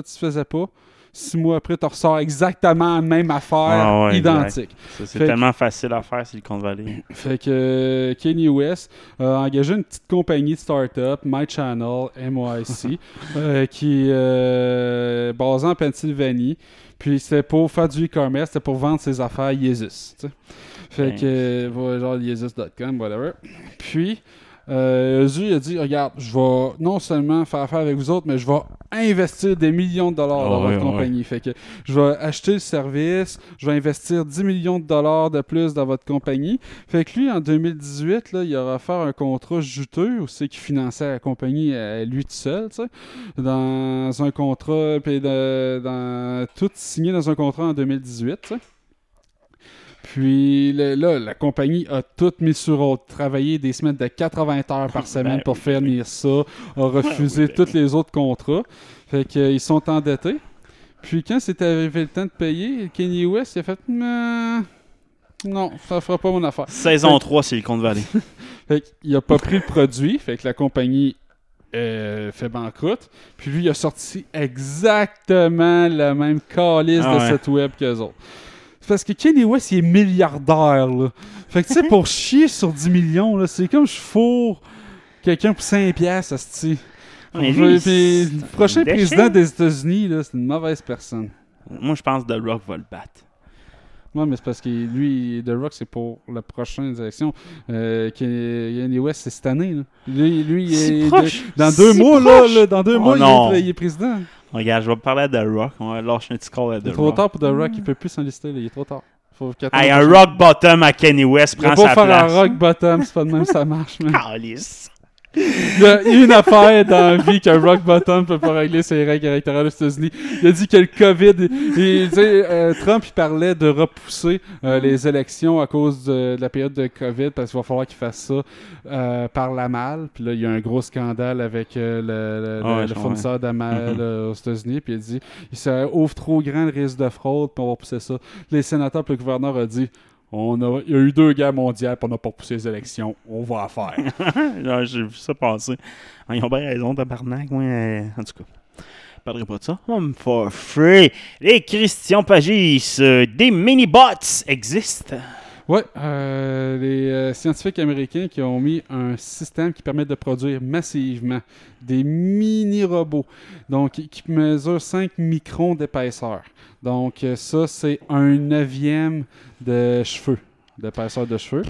te faisait pas. Six mois après, tu ressors exactement la même affaire, Ah ouais, identique. C'est que- tellement facile à faire, Silicon Valley. Fait que euh, Kanye West a engagé une petite compagnie de start-up, My Channel, MYC, euh, qui est euh, basée en Pennsylvanie. Puis c'était pour faire du e-commerce, c'était pour vendre ses affaires Jesus. tu sais. Fait que, euh, genre Jesus.com, whatever. Puis, euh, a dit Regarde, je vais non seulement faire affaire avec vous autres, mais je vais investir des millions de dollars Ah dans votre compagnie. Fait que je vais acheter le service, je vais investir 10 millions de dollars de plus dans votre compagnie. Fait que lui, en 2018, là, il aura offert un contrat juteux aussi qui finançait la compagnie à lui tout seul, tu sais, dans un contrat, puis dans, tout signé dans un contrat en 2018, tu sais. Puis le- là, la compagnie a tout mis sur hold, travaillé des semaines de 80 heures par semaine Ben pour faire venir ça, a refusé ben tous les autres contrats. Fait qu'ils sont endettés. Puis quand c'est arrivé le temps de payer, Kanye West il a fait non, ça fera pas mon affaire. Saison Fait- 3, Silicon Valley. Fait qu'il a pas pris le produit, fait que la compagnie euh, fait banqueroute. Puis lui, il a sorti exactement le même calice Ah de ouais. cette web qu'eux autres. C'est parce que Kanye West, il est milliardaire, là. Fait que tu sais, pour chier sur 10 millions, là, c'est comme je fourre quelqu'un pour 5 piastres, asti. Mais Puis, lui, puis, c'est le prochain président des États-Unis, là, c'est une mauvaise personne. Moi, je pense que The Rock va le battre. Ouais, mais c'est parce que lui, The Rock, c'est pour la prochaine élection. Euh, Kanye West, c'est cette année. Là. Lui, lui il est- proche. dans deux mois, là, dans deux Oh mois, non. il est président. Regarde, je vais parler à The Rock. On va lâcher un petit call à The C'est trop Rock. tard pour The Rock, il peut plus s'enlister, il est trop tard. Faut qu'il Hey, un rock bottom à Kenny West prochaine- prend Il va sa pas faire place. un rock bottom, c'est pas de même ça marche, man. Calice. Il y a une affaire dans la vie qu'un rock bottom peut pas régler ses règles électorales aux États-Unis. Il a dit que le COVID. il- euh, Trump, il parlait de repousser euh, les élections à cause de, de la période de COVID parce qu'il va falloir qu'il fasse ça euh, par la malle. Puis là, il y a un gros scandale avec le, le- Ah le- le fournisseur Mhm. euh, aux États-Unis. Puis il a dit il se ouvre trop grand le risque de fraude, puis on va pousser ça. Les sénateurs, puis le gouverneur a dit. On a, il y a eu deux guerres mondiales, puis on n'a pas poussé les élections. On va faire. J'ai vu ça passer. Ah, ils ont bien raison, tabarnak. Moi, euh, en tout cas, je parlerai pas de ça. Hum, for free. Les Christian Pagis, euh, des mini-bots existent. Oui, euh, les euh, scientifiques américains qui ont mis un système qui permet de produire massivement des mini-robots, donc qui mesurent 5 microns d'épaisseur. Donc euh, ça, c'est un neuvième de cheveux, d'épaisseur de cheveux.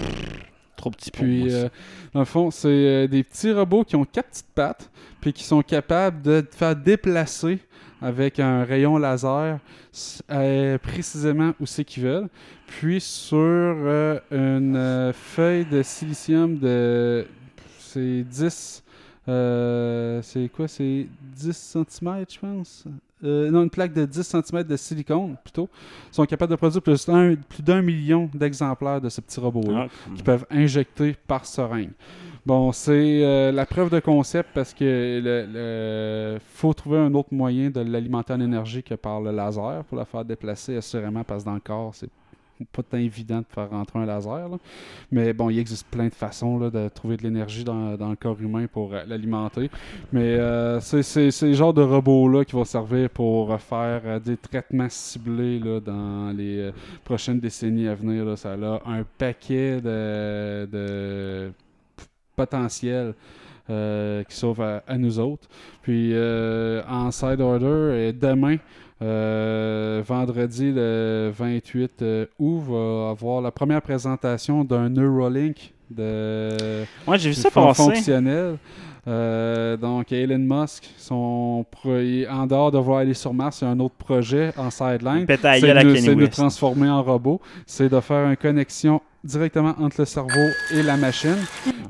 Trop petit pour Puis, moi, ça. euh, dans le fond, c'est des petits robots qui ont quatre petites pattes, puis qui sont capables de faire déplacer avec un rayon laser euh, précisément où c'est qu'ils veulent. Puis sur euh, une euh, feuille de silicium de. C'est 10. euh, c'est quoi? C'est 10 cm, je pense. Non, une plaque de 10 cm de silicone, plutôt. Sont capables de produire plus d'un plus d'un million d'exemplaires de ce petit robot-là Ah, qui peuvent injecter par seringue. Bon, c'est euh, la preuve de concept parce que le, faut trouver un autre moyen de l'alimenter en énergie que par le laser pour la faire déplacer assurément parce que dans le corps, c'est pas tant évident de faire rentrer un laser. Mais bon, il existe plein de façons là, de trouver de l'énergie dans, dans le corps humain pour euh, l'alimenter. Mais euh, c'est le genre de robot-là qui va servir pour faire euh, des traitements ciblés là, dans les prochaines décennies à venir. Ça a un paquet de, de potentiel euh, qui s'offre à, à nous autres. Puis euh, en side order, et demain, euh, vendredi le 28 euh, août, va avoir la première présentation d'un Neuralink de Ouais, j'ai vu ça passer. Euh, donc Elon Musk, son pro- en dehors de vouloir aller sur Mars, il y a un autre projet en sideline. C'est de, nous transformer en robot. C'est de faire une connexion directement entre le cerveau et la machine.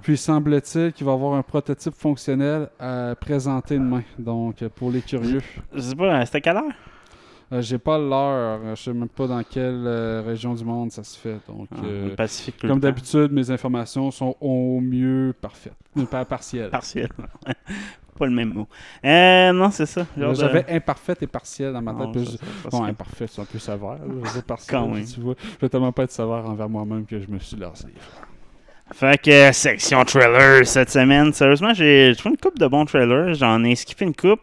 Puis semble-t-il qu'il va y avoir un prototype fonctionnel à présenter demain. Donc pour les curieux. Je sais pas, c'était quelle heure? Euh, J'ai pas l'heure. Je sais même pas dans quelle euh, région du monde ça se fait. Donc, Ah, euh, le Pacifique. comme d'habitude, mes informations sont au mieux parfaites. Euh, Pas partielles. Partiel. pas le même mot. Euh, non, c'est ça. Genre de- J'avais imparfaite et partielle dans ma tête. Non, ça, je- Bon, c'est- imparfait, c'est un peu sévère. Je veux partiel, Quand même. tu vois. Je veux tellement pas être sévère envers moi-même que je me suis lancé. Fait que euh, section trailer cette semaine. Sérieusement, j'ai trouvé une coupe de bons trailers. J'en ai skippé une coupe.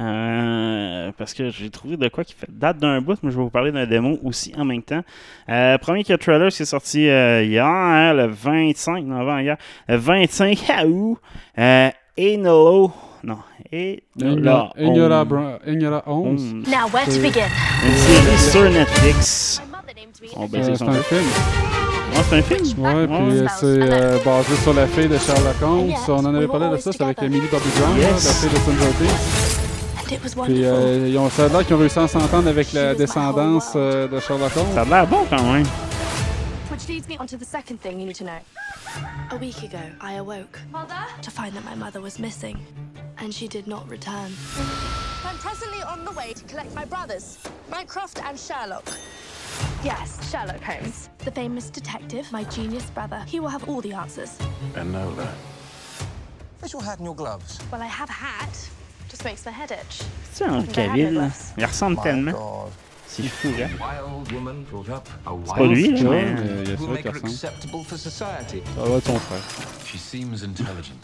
Euh, parce que j'ai trouvé de quoi qui fait date d'un bout, mais je vais vous parler d'un démo aussi en même temps. Euh, premier que trailer qui est sorti euh, hier, hein, le 25 novembre hier, le 25 août, euh, Enolo, non, Enola Ignora, Ignora Holmes. Home. Now, where to C'est- begin? Une série sur Netflix. On c'est un film. Ouais, c'est un film. Ouais, puis euh, c'est basé sur la fille de Sherlock Holmes. On en avait parlé de ça, c'est avec Emily Bobby Brown, la fille de Stranger Puis euh, wonderful. euh, ils ont, ça a l'air qu'ils ont réussi à s'entendre avec la descendance euh, de Sherlock Holmes. Ça a l'air bon quand même. Which leads me on to the second thing you need to know. A week ago, I awoke to find that my mother was missing, and she did not return. I'm presently on the way to collect my brothers, Mycroft and Sherlock. Yes, Sherlock Holmes, the famous detective, my genius brother. He will have all the answers. Enola. Where's your hat and your gloves? Well, I have a hat. Just makes my head itch. C'est un But I have no Cavill. gloves. Il ressemble tellement. C'est fou, hein. Wild woman brought up a C'est wild pas lui, Ouais, là, mais mais. Euh, il y a who'll ça qui ressemble. acceptable for society. Ça va être frère. She seems intelligent.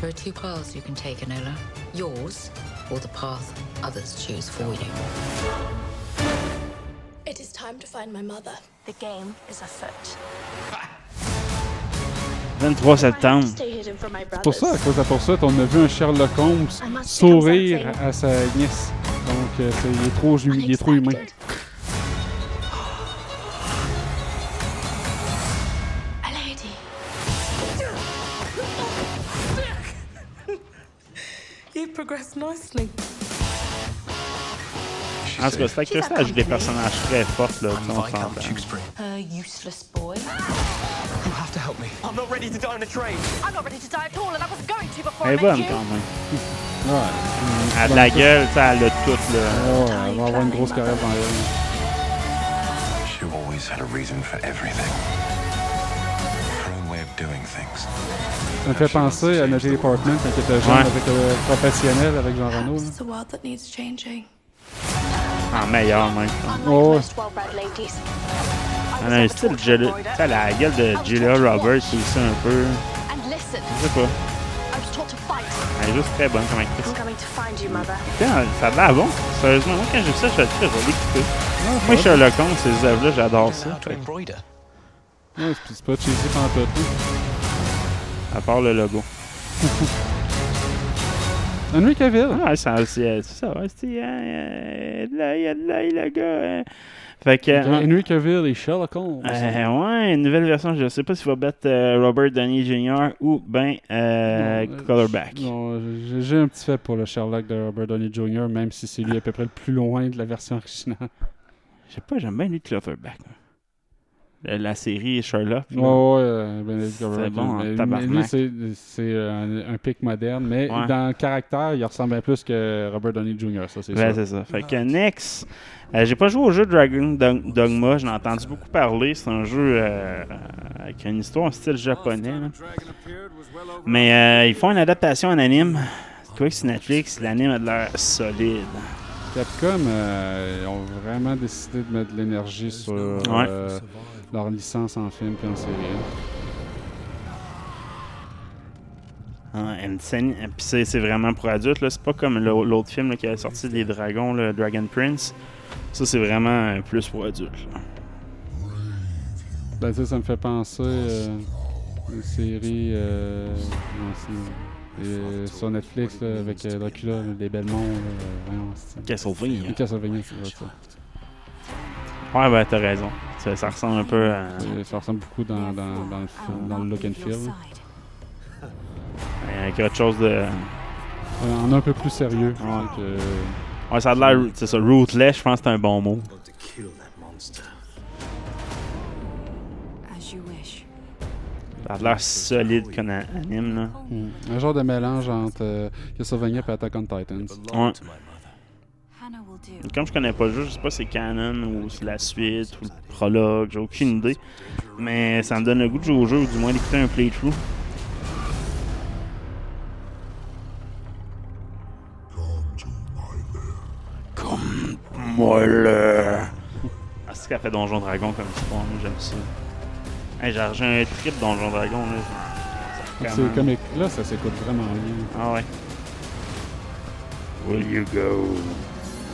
There are two paths you can take, Enola. Yours, or the path others choose for you. It is time to find my mother. The game is afoot. 23 septembre. C'est pour ça, à cause de la poursuite, on a vu un Sherlock Holmes sourire à sa nièce. Donc, euh, il, est trop, il est trop humain. A lady. You've progressed nicely. En tout cas, c'est que ça ajoute des personnages très forts, là, I'm on s'entend. Have to help me. I'm not ready to die on a train. I'm not ready to die at all, and I wasn't going to, but Elle est bonne quand même. Ouais. Elle a de la gueule, sais, elle a tout. Là. Ouais, elle va avoir une grosse carrière dans elle. She always had a reason for everything. Her own way of doing things. Ça me fait penser à Nathalie Portman quand elle était jeune Ouais. avec le professionnel avec Jean Renault. là. It's a world that needs changing. En meilleur, même. Oh, ouais. well-bred ladies. Elle a un style sais, elle a la gueule de Julia Roberts aussi un peu. Je sais pas. Elle est juste très bonne comme actrice. Putain, ça a l'air bon? Sérieusement, moi quand j'ai vu ça, je suis très joli écouter. Moi, Sherlock Holmes, ces œuvres-là, j'adore ça. Ouais, c'est- pas cheesy pantoute. À part le logo. Henry Cavill. Ah, c'est c'est- c'est ça, ouais, c'est. euh, euh, là, il y a de l'œil, le gars. Fait que. Euh, Henry Cavill et Sherlock Holmes. euh, ouais, une nouvelle version, je sais pas s'il va battre euh, Robert Downey Jr. ou ben euh, Non, Colorback. Non, j'ai- un petit fait pour le Sherlock de Robert Downey Jr., même si c'est lui à peu près le plus loin de la version originale. Je sais pas, j'aime bien lui Clutterback. La, la série Sherlock. là. Ouais, ouais, euh, Benedict C'est bon, Mais- tabarnak. lui, c'est c'est un, un pic moderne, mais Ouais. dans le caractère, il ressemble plus que Robert Downey Jr., ça, c'est Ouais, sûr. c'est ça. Fait que next, euh, j'ai pas joué au jeu Dragon Dog- Dogma, j'en ai entendu beaucoup parler. C'est un jeu euh, avec une histoire en style japonais. là. Mais euh, ils font une adaptation en anime. Tu vois que sur Netflix, l'anime a de l'air solide. Capcom, euh, ils ont vraiment décidé de mettre de l'énergie sur euh, leur licence en film et en série. Une scène- Puis c'est c'est vraiment pour adultes. là. C'est pas comme l'au- l'autre film là, qui a sorti des dragons, le Dragon Prince. Ça, c'est vraiment euh, plus pour adultes. là. Ben, ça, ça me fait penser euh, une série euh, euh, sur Netflix là, avec euh, Dracula, les Belmont. euh, Castlevania. Castlevania, c'est vrai ça. Ouais, ben t'as raison. Ça, ça ressemble un peu à. Ça ressemble beaucoup dans, dans, dans, le, dans le look and feel. Avec autre chose de. Euh, On est un peu plus sérieux. donc, euh, Ouais, ça a l'air. C'est ça, rootless, je pense que c'est un bon mot. As you wish. Ça a l'air solide comme a- anime, là. hmm, un genre de mélange entre euh, Castlevania et Attack on Titans. Ouais. Comme je connais pas le jeu, je sais pas si c'est canon ou c'est la suite ou le prologue, j'ai aucune idée. Mais ça me donne le goût de jouer au jeu ou du moins d'écouter un playthrough. Comme moi là. Ah, c'est qu'elle fait Donjon Dragon comme histoire, j'aime ça. Hey, j'ai un trip Donjon Dragon là. Ça C'est comme là, ça s'écoute vraiment bien. Ah ouais. Will you go?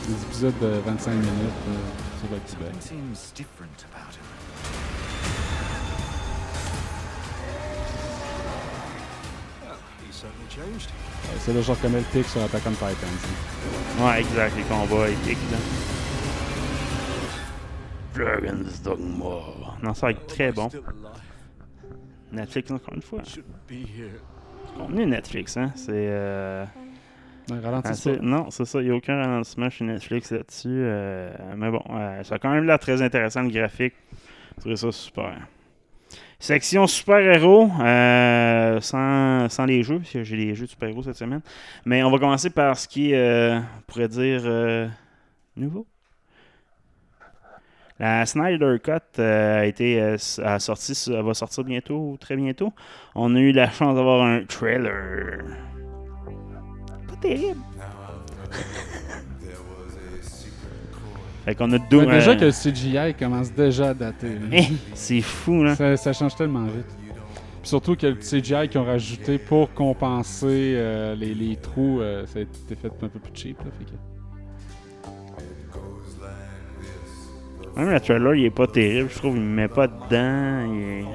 Des épisodes de 25 minutes euh, sur le Québec. seems different about him. He certainly changed. Euh, C'est le genre comme le pic sur Attack on Titans. Ouais, exact, les combats épiques là. Dragon's Dogma. Non, ça va être très bon. Netflix, encore une fois. Here. Contenu Netflix, hein. C'est. Euh... Non, c'est ça. Il n'y a aucun ralentissement chez Netflix là-dessus. euh, Mais bon, euh, ça a quand même l'air très intéressant le graphique. Je trouvais ça super. Section super-héros, euh, sans, sans les jeux, parce que j'ai les jeux de super-héros cette semaine. Mais on va commencer par ce qui est, on pourrait dire, nouveau. La Snyder Cut euh, a été euh, a sorti, elle va sortir bientôt, ou très bientôt. On a eu la chance d'avoir un trailer. Terrible. fait qu'on a deux. Ouais, déjà que le CGI commence déjà à dater. Eh, c'est fou, là. Ça, ça change tellement vite. Puis surtout que le CGI qu'ils ont rajouté pour compenser euh, les, les trous, euh, ça a été fait un peu plus cheap. Là, fait que- Même le trailer, il est pas terrible. Je trouve qu'il me met pas dedans. il est-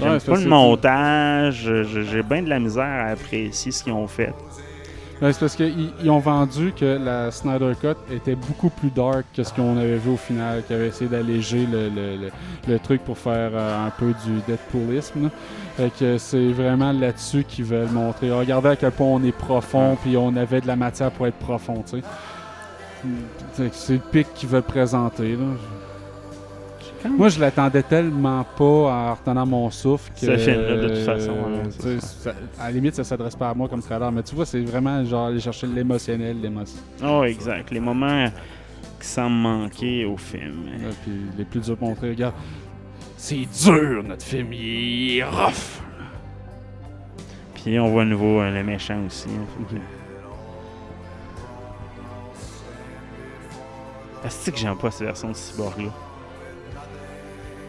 J'aime Ouais, pas le montage. J'ai bien de la misère à apprécier ce qu'ils ont fait. C'est parce qu'ils ils ont vendu que la Snyder Cut était beaucoup plus dark que ce qu'on avait vu au final, qu'ils avaient essayé d'alléger le, le- le- le truc pour faire euh, un peu du Deadpoolisme. Fait que c'est vraiment là-dessus qu'ils veulent montrer. Regardez à quel point on est profond, puis on avait de la matière pour être profond, tu sais. C'est le pic qu'ils veulent présenter. Là. Moi, je l'attendais tellement pas en retenant mon souffle que. Ce film-là, de toute façon, euh, ouais, sais, ça- à la limite, ça s'adresse pas à moi comme trailer. Mais tu vois, c'est vraiment genre aller chercher l'émotionnel, l'émotion. Oh, exact. Les moments qui semblent manquer au film. Là, puis les plus durs pour montrer, regarde. C'est dur, notre film. Il est rough. Puis on voit à nouveau euh, le méchant aussi. hein, que- Est-ce que j'aime pas cette version de Cyborg-là?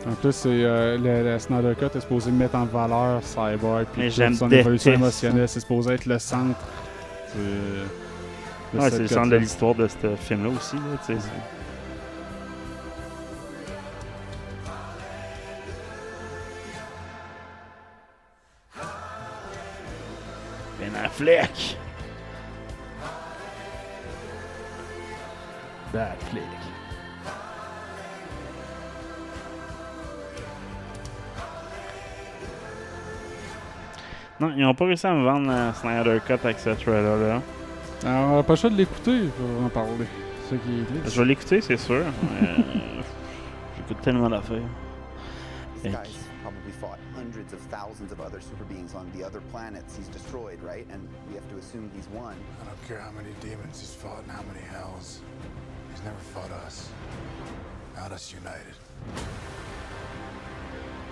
En plus, c'est euh, le, le Snyder Cut est supposé mettre en valeur Cyborg. Puis toute son évolution émotionnelle. C'est supposé être le centre. de- de Ouais, c'est le centre de l'histoire de ce film-là aussi. Là, Ben Affleck. Bad Non, ils n'ont pas réussi à me vendre la Snyder Cut avec ce trailer-là. Alors, on n'a pas le choix de l'écouter pour en parler. C'est ça qui est triste. Je vais l'écouter, c'est sûr. euh, J'écoute tellement d'affaires. Probably fought hundreds of thousands of other super beings on the other planets he's destroyed, right? And we have to assume he's won. I don't care how many demons he's fought and how many hells. He's never fought us. Not us united.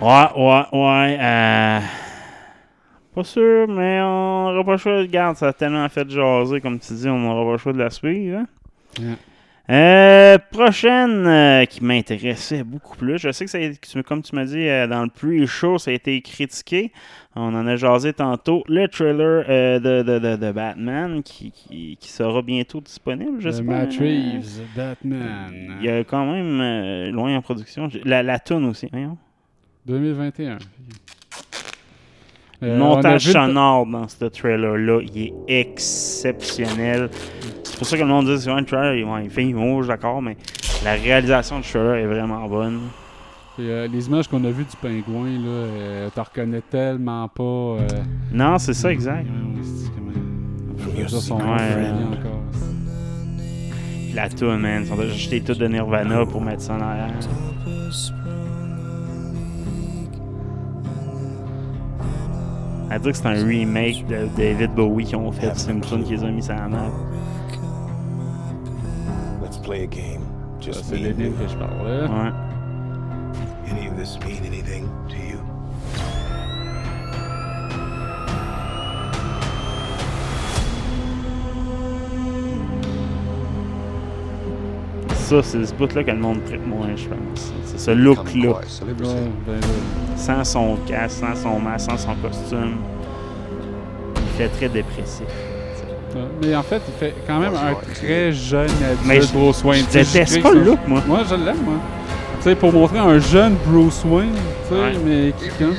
Ouais, ouais, ouais. euh, Pas sûr, mais on n'aura pas le choix. Regarde, ça a tellement fait jaser, comme tu dis, on n'aura pas le choix de la suivre. hein. Yeah. Euh, prochaine euh, qui m'intéressait beaucoup plus. Je sais que ça a été- comme tu m'as dit euh, dans le pre-show, ça a été critiqué. On en a jasé tantôt. Le trailer euh, de, de, de, de Batman qui, qui, qui sera bientôt disponible, je sais pas. Matt Reeves, Batman. Il y a quand même loin en production. La, la toune aussi, voyons. 2021. Le Euh, montage sonore dans ce trailer-là, il est exceptionnel. C'est pour ça que le monde dit souvent le trailer, il, fait rouge, d'accord, mais la réalisation du trailer est vraiment bonne. Et, euh, les images qu'on a vues du pingouin, là, euh, t'en reconnais tellement pas. euh, Non, c'est ça, exact. ouais, autres sont Ouais. encore. La tune, man, ils ont acheté tout de Nirvana pour mettre ça en arrière. À dire que c'est un remake de David Bowie qu'ils ont fait, c'est une tune qu'ils ont mis sur la map. Let's play a game. Just C'est que je parlais. Ouais. Any of this mean anything to you? Ça, c'est ce bout-là que le monde traite moins, je pense. C'est ce look-là. Ouais, ben. Sans son casque, sans son masque, sans son costume. Il fait très dépressif. Mais en fait, il fait quand même un très jeune adulte Mais je- Bruce Wayne. je Tu sais, déteste pas le look, moi. Moi, je l'aime, moi. Tu sais, pour montrer un jeune Bruce Wayne, tu sais, Ouais. mais qui comme...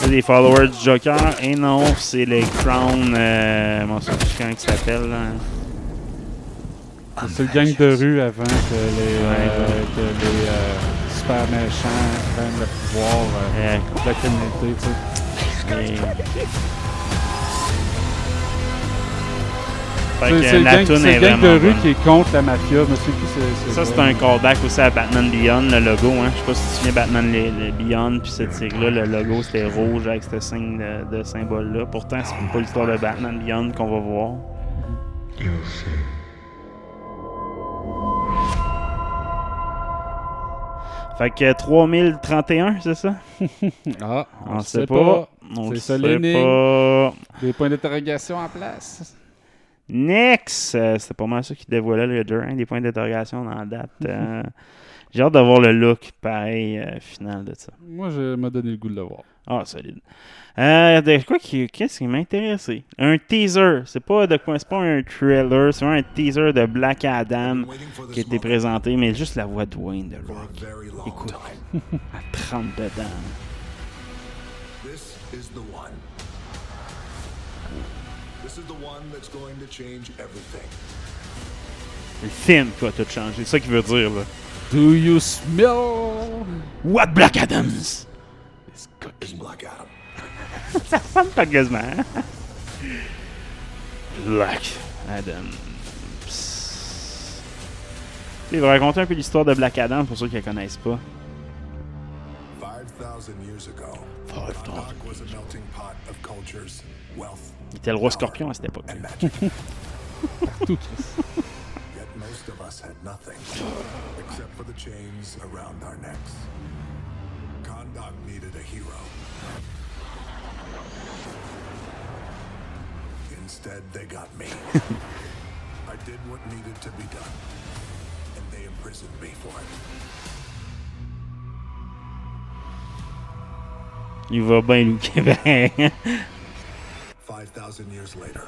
C'est des followers du Joker. Et non, c'est les Crown. Euh, comment ça, comment il s'appelle là? C'est le gang de rue avant que les, euh, que les euh, super méchants prennent le pouvoir euh, de la communauté, tu sais. Et- C'est la gang, toune est de rue bonne. qui est contre la mafia. Je me Ça, c'est un callback aussi à Batman Beyond, le logo. Hein. Je sais pas si tu souviens Batman le- le Beyond, puis cette tigre-là, le logo c'était rouge avec ce signe de, de symbole-là. Pourtant, c'est pas l'histoire de Batman Beyond qu'on va voir. Fait que 3031, c'est ça? Ah, on, on sait sait pas. pas. On C'est ça sait l'énigme. pas. Des points d'interrogation en place. Next! Euh, c'est pas mal ça qui dévoilait le 2, hein, des points d'interrogation dans la date. Euh, J'ai hâte de voir le look pareil euh, final de ça. Moi, je m'a donné le goût de le voir. Ah, solide. Euh, de quoi qui, qu'est-ce qui m'a intéressé? Un teaser. C'est pas de quoi, c'est pas un trailer, c'est vraiment un teaser de Black Adam qui a été présenté, mais juste la voix de Wayne de Rock. Écoute, à 30 dedans. This is the one. Le film qui va tout changer. C'est ça qu'il veut dire, là. Do you smell what Black Adams? It's Black Adam. ça ressemble pas quasiment. hein? Black Adam. Il va raconter un peu l'histoire de Black Adam pour ceux qui ne connaissent pas. 5,000 years ago, 5,000 Kondak was a melting pot of cultures, wealth, Il était le roi scorpion à cette époque. Partout. Yet most of us had nothing, except for the chains around our necks. Kondak needed a hero. Instead, they got me. I did what needed to be done, and they imprisoned me for it. Il va bien nous Québec. 5,000 years later,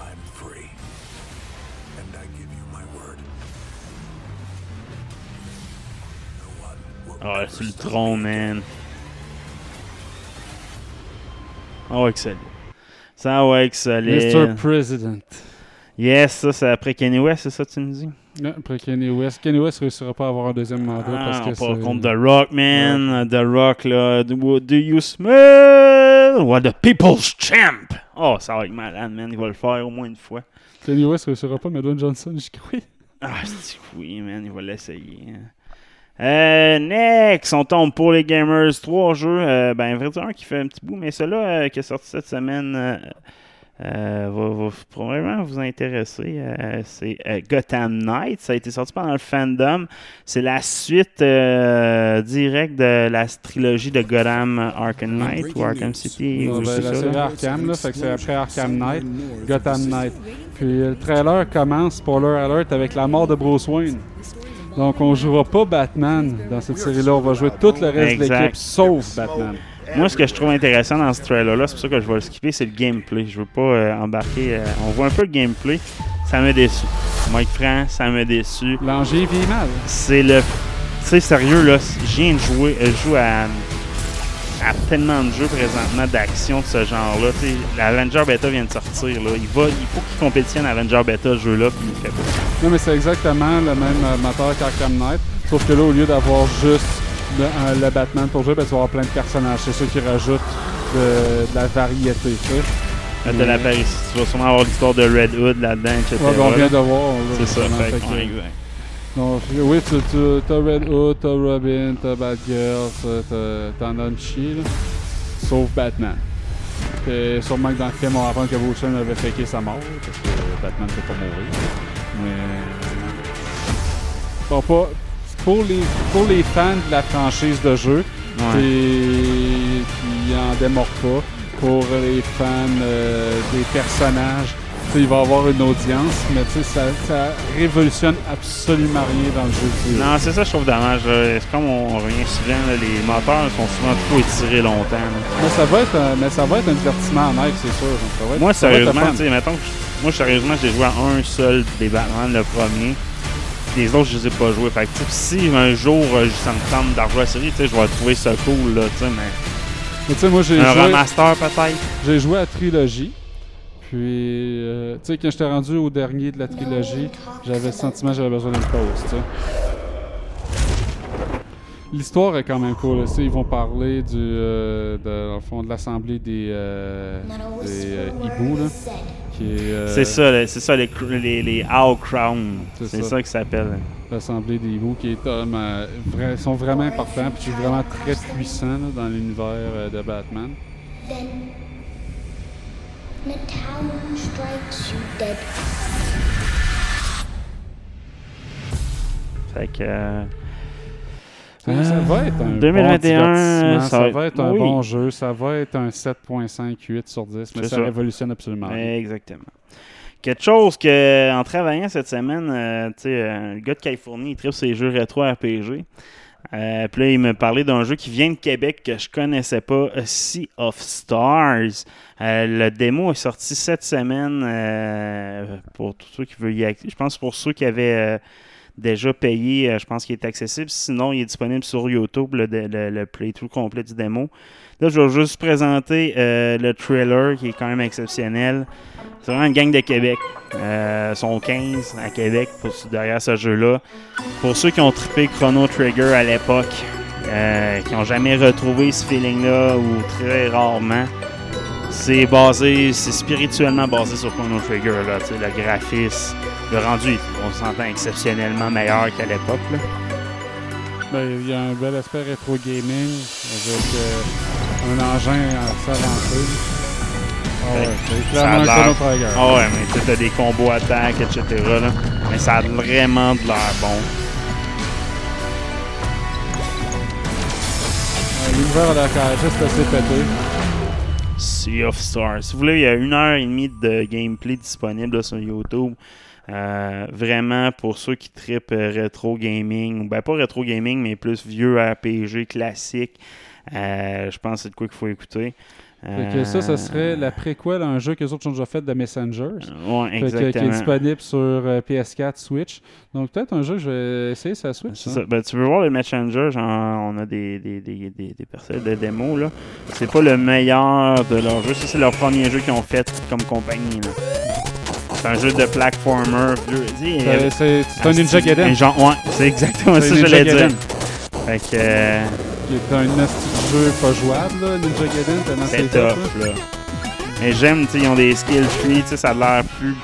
I'm free. And I give you my word. Ah, c'est le tronc, man. Oh, excellent. Ça, ouais, excellent. Mr. President. Yes, ça, c'est après Kanye West, c'est ça que tu me dis? Ouais, après Kanye West. Kanye West réussira pas à avoir un deuxième mandat parce Ah, que pas c'est- contre The Rock, man. The Rock, là. Do, do you smell? What the people's champ? Oh, ça va être malade, man. Il va le faire au moins une fois. Kanye West réussira pas, mais Dwayne Johnson, j'y crois. Ah, c'est oui, man. Il va l'essayer. Euh, next, on tombe pour les gamers. Trois jeux. Euh, ben, vrai dire, un qui fait un petit bout, mais celui-là euh, qui est sorti cette semaine euh, va, va probablement vous intéresser. Euh, c'est euh, Gotham Knight. Ça a été sorti pendant le fandom. C'est la suite euh, directe de la trilogie de Gotham Arkham Knight ou Arkham City. Ou ben, c'est. Arkham, là, fait que c'est après Arkham Knight, Gotham Knight. Puis euh, le trailer commence, spoiler alert, avec la mort de Bruce Wayne. Donc on jouera pas Batman dans cette série-là, on va jouer tout le reste de l'équipe sauf Batman. Moi, ce que je trouve intéressant dans ce trailer-là, c'est pour ça que je vais le skipper, c'est le gameplay. Je veux pas euh, embarquer. euh, on voit un peu le gameplay. Ça m'a déçu. Mike Franc, ça m'a déçu. L'enjeu vit mal. C'est le. Tu sais, sérieux, là, je viens de jouer. euh, Je joue à, à tellement de jeux présentement d'action de ce genre-là. Tu sais, L'Avenger Beta vient de sortir. Là. Il, va, il faut qu'il compétitionne Avenger Beta, ce jeu-là, puis il le fait pas. Non mais c'est exactement le même euh, moteur qu'Arkham Knight, sauf que là au lieu d'avoir juste le, euh, le Batman pour jouer, ben, tu vas avoir plein de personnages. C'est ça qui rajoute de, de la variété. tu sais. Euh, De la Paris, tu vas sûrement avoir l'histoire de Red Hood là-dedans, etc. Ouais, ben, on vient de voir. C'est ça, fait fait que- exact. Donc, oui, tu, tu as Red Hood, t'as Robin, t'as Batgirl, t'en as une là. Sauf Batman. Sûrement que dans le film, on va apprendre que Bruce Wayne avait faké sa mort, parce que Batman ne peut pas mourir. Mais. Bon, pas. Pour les, pour les fans de la franchise de jeu, Ouais. qui en démordent pas. Pour les fans euh, des personnages, il va y avoir une audience, mais tu sais, ça, ça révolutionne absolument rien dans le jeu vidéo. Non, c'est ça, je trouve dommage. C'est comme on revient souvent, là, les moteurs sont souvent trop étirés longtemps. là. Mais ça va être un, mais ça va être un divertissement en c'est sûr. Ça va être- Moi, ça va être le sérieusement, mettons, moi, sérieusement, j'ai joué à un seul des Batman, le premier. Les autres, je les ai pas joués. Fait que, si un jour, euh, ça me tente rejouer la série, je vais trouver ça cool, là, tu sais, mais... Mais tu sais, moi, j'ai Un joué- remaster, peut-être? J'ai joué à Trilogie. Puis, euh, tu sais, quand j'étais rendu au dernier de la trilogie, j'avais le sentiment que j'avais besoin d'une pause, tu sais. L'histoire est quand même cool. sais, Ils vont parler du, euh, de, dans le fond, de l'assemblée des, euh, des hiboux, là. Euh, C'est ça, c'est ça, les, les, les Owl Crown. C'est ça. ça, qui s'appelle. l'assemblée des hiboux qui est euh, vra- sont vraiment importants puis vraiment très puissants là, dans l'univers euh, de Batman. Then the town strikes you dead. Fait que... euh, Ça, ça va être un 2021, bon divertissement, ça ça, va être- un oui. bon jeu, ça va être un 7.5, 8 sur 10, mais ça, ça. révolutionne absolument. Exactement. Quelque chose que, en travaillant cette semaine, euh, euh, le gars de Californie, il tripe ses jeux rétro RPG. Euh, puis là, il me parlait d'un jeu qui vient de Québec que je connaissais pas, A Sea of Stars. Euh, le démo est sorti cette semaine euh, pour tous ceux qui veulent y accéder. Je pense pour ceux qui avaient euh, déjà payé, euh, je pense qu'il est accessible. Sinon, il est disponible sur YouTube, le, le, playthrough complet du démo. Là, je vais juste présenter euh, le trailer qui est quand même exceptionnel. C'est vraiment une gang de Québec. Euh, ils sont 15 à Québec derrière ce jeu-là. Pour ceux qui ont trippé Chrono Trigger à l'époque, euh, qui n'ont jamais retrouvé ce feeling-là ou très rarement, c'est basé, c'est spirituellement basé sur Chrono Trigger. Là, le graphisme, le rendu, on s'entend exceptionnellement meilleur qu'à l'époque. Ben, il y a un bel aspect rétro gaming avec euh, un engin assez avancé. Ah ouais, c'est Ça a un. Ah ouais, mais tu t'as des combos attaques, etc. Là. Mais ça a vraiment de l'air bon. L'univers à la juste assez pété. Sea of Stars. Si vous voulez, il y a une heure et demie de gameplay disponible là, sur YouTube. Euh, vraiment pour ceux qui trippent euh, rétro gaming, ou ben pas rétro gaming, mais plus vieux RPG classique. Euh, je pense que c'est de quoi qu'il faut écouter. Fait que ça, ça serait la préquelle à un jeu que les autres ont déjà fait de Messengers. Ouais, que- qui est exactement. disponible sur euh, PS4, Switch. Donc peut-être un jeu que je vais essayer sur la Switch. Hein. ça. Ben, tu veux voir le Messenger, genre, on a des, des, des, des, des personnes de démos. là. C'est pas le meilleur de leur jeu. Ça, c'est leur premier jeu qu'ils ont fait comme compagnie. là. C'est un jeu de platformer. C'est- euh, c'est- c'est un asti- Ninja Gaiden. ouais, c'est exactement C'est ça que Ninja j'allais dire. Fait que. euh, Qui est un jeu pas jouable, là, Ninja Gaiden, tellement c'est c'est top, là. Mais j'aime, tu sais, ils ont des skill trees, tu sais, ça a l'air plus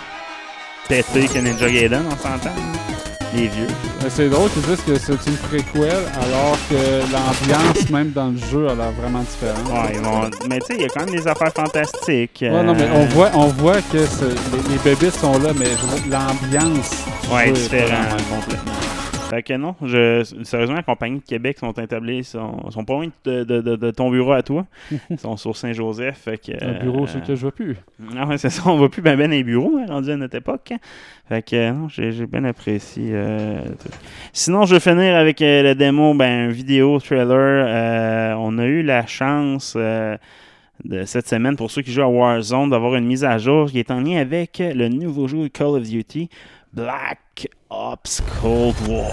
pété que Ninja Gaiden, on s'entend. Les vieux. Mais c'est drôle qu'ils disent que c'est une préquelle alors que l'ambiance même dans le jeu a l'air vraiment différente. Ouais. Mais tu sais, il y a quand même des affaires fantastiques. Ouais, non, mais euh, on voit, on voit que les, les bébés sont là, mais l'ambiance. Ouais, est différent, pas la même. complètement. Fait que non, je, sérieusement, la compagnie de Québec sont établis, sont, sont pas loin de, de, de- de ton bureau à toi. Ils sont sur Saint-Joseph. Fait que, Un bureau sur euh, lequel je vois plus. Ah ouais, c'est ça, on va plus ben ben les bureaux, hein, rendu à notre époque. Fait que non, j'ai j'ai bien apprécié. euh. Sinon, je vais finir avec euh, la démo, ben, vidéo, trailer. On a eu la chance de cette semaine, pour ceux qui jouent à Warzone, d'avoir une mise à jour qui est en lien avec le nouveau jeu Call of Duty, Black Ops Cold War.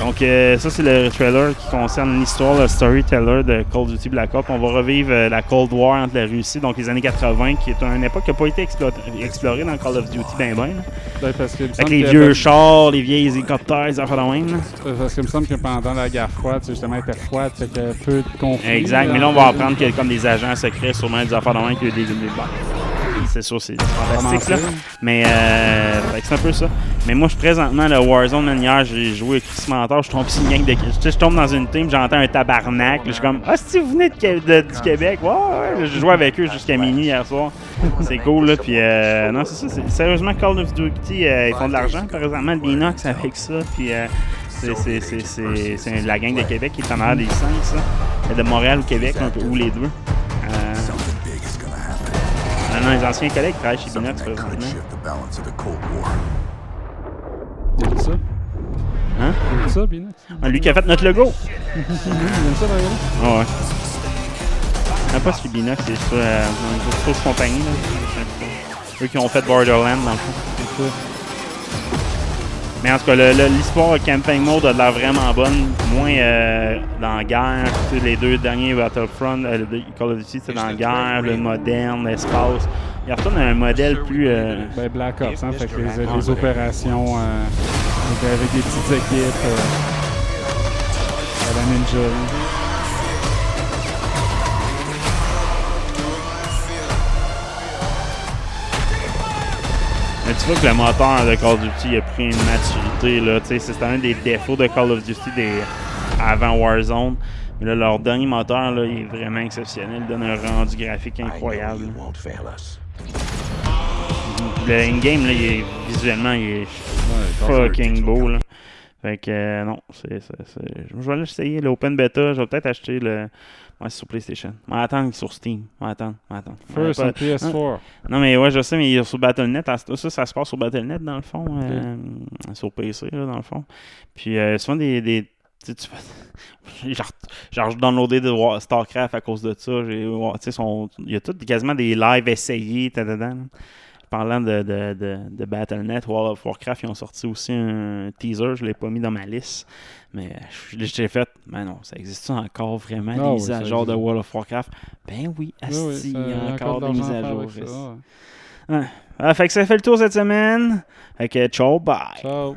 Donc, euh, ça, c'est le trailer qui concerne l'histoire, le storyteller de Call of Duty Black Ops. On va revivre euh, la Cold War entre la Russie, donc les années 80, qui est une époque qui n'a pas été explo- explorée dans Call of Duty ben ben. Ben, parce que il Avec les vieux avait- chars, les vieilles hélicoptères, les affaires de même. Parce qu'il me semble que pendant la guerre froide, c'est justement, elle était froide, fait a peu de conflits. Exact, mais là, on va apprendre qu'il y a comme des agents secrets, sûrement des affaires de même, qu'il y a des... des- c'est sûr, c'est fantastique, là. Mais euh, que c'est un peu ça. Mais moi, je présentement, le Warzone, man, hier, j'ai joué avec Chris Mentor, je tombe une gang de... Tu sais, je tombe dans une team, j'entends un tabarnak, je suis comme « Ah, si vous venez de, du Québec? Ouais, ouais, ouais. J'ai joué avec eux jusqu'à minuit hier soir. C'est cool, là, puis euh, non, c'est ça, c'est- sérieusement, Call of Duty, euh, ils font de l'argent, présentement, le Binox avec ça, puis... euh, c'est- la gang de Québec qui est en arrière des licences, là. Il y a de Montréal ou Québec, un peu, ou les deux. Euh, non, non, les anciens collègues travaillent chez Binox présentement. Ça? Hein? Ça, Binox. Ah, lui qui a fait notre logo. Il aime ça, d'ailleurs. Ah ouais. Je sais pas si Binox, c'est sur euh, une grosse compagnie. Là. Eux qui ont fait Borderlands, dans le fond. Mais en tout cas, l'histoire campaign mode a de l'air vraiment bonne. Moins euh, dans la guerre. Tu sais, les deux derniers Battlefront, euh, le Call of Duty, c'était dans la guerre, le moderne, l'espace. Il retourne à un modèle plus. euh, Ben, Black Ops, hein, fait que les, les opérations euh, avec- avec des petites équipes euh, à la Ninja. Mais tu vois que le moteur de Call of Duty a pris une maturité. Là. Tu sais, C'est un des défauts de Call of Duty des... avant Warzone. Mais là, leur dernier moteur, là, il est vraiment exceptionnel. Il donne un rendu graphique incroyable. Le in-game, là, il est, visuellement, il est fucking beau. Là. Fait que euh, non, c'est, je vais l'essayer. L'open beta, je vais peut-être acheter le. Ouais, c'est sur PlayStation. On va attendre sur Steam. On va attendre. On va attendre. First on PS4. Non, mais ouais, je sais, mais il est sur Battle.net. Ça, ça se passe sur Battle.net, dans le fond. euh, sur PC, là, dans le fond. Puis, euh, souvent, des. des tu sais, genre, genre, je downloadé de StarCraft à cause de ça. J'ai- ouais, tu sais, son- Il y a tout, quasiment des lives essayés. tadadam. Parlant de, de, de, de Battle.net, World of Warcraft, ils ont sorti aussi un teaser. Je ne l'ai pas mis dans ma liste. Mais je- j'ai fait, mais non, ça existe encore vraiment, Ah des oui, mises à jour de. World of Warcraft? Ben oui, asti, il y a encore des de mises à jour. ça, asti. ouais. Ouais. Ah, fait que ça fait le tour cette semaine. Que ciao, bye. Ciao.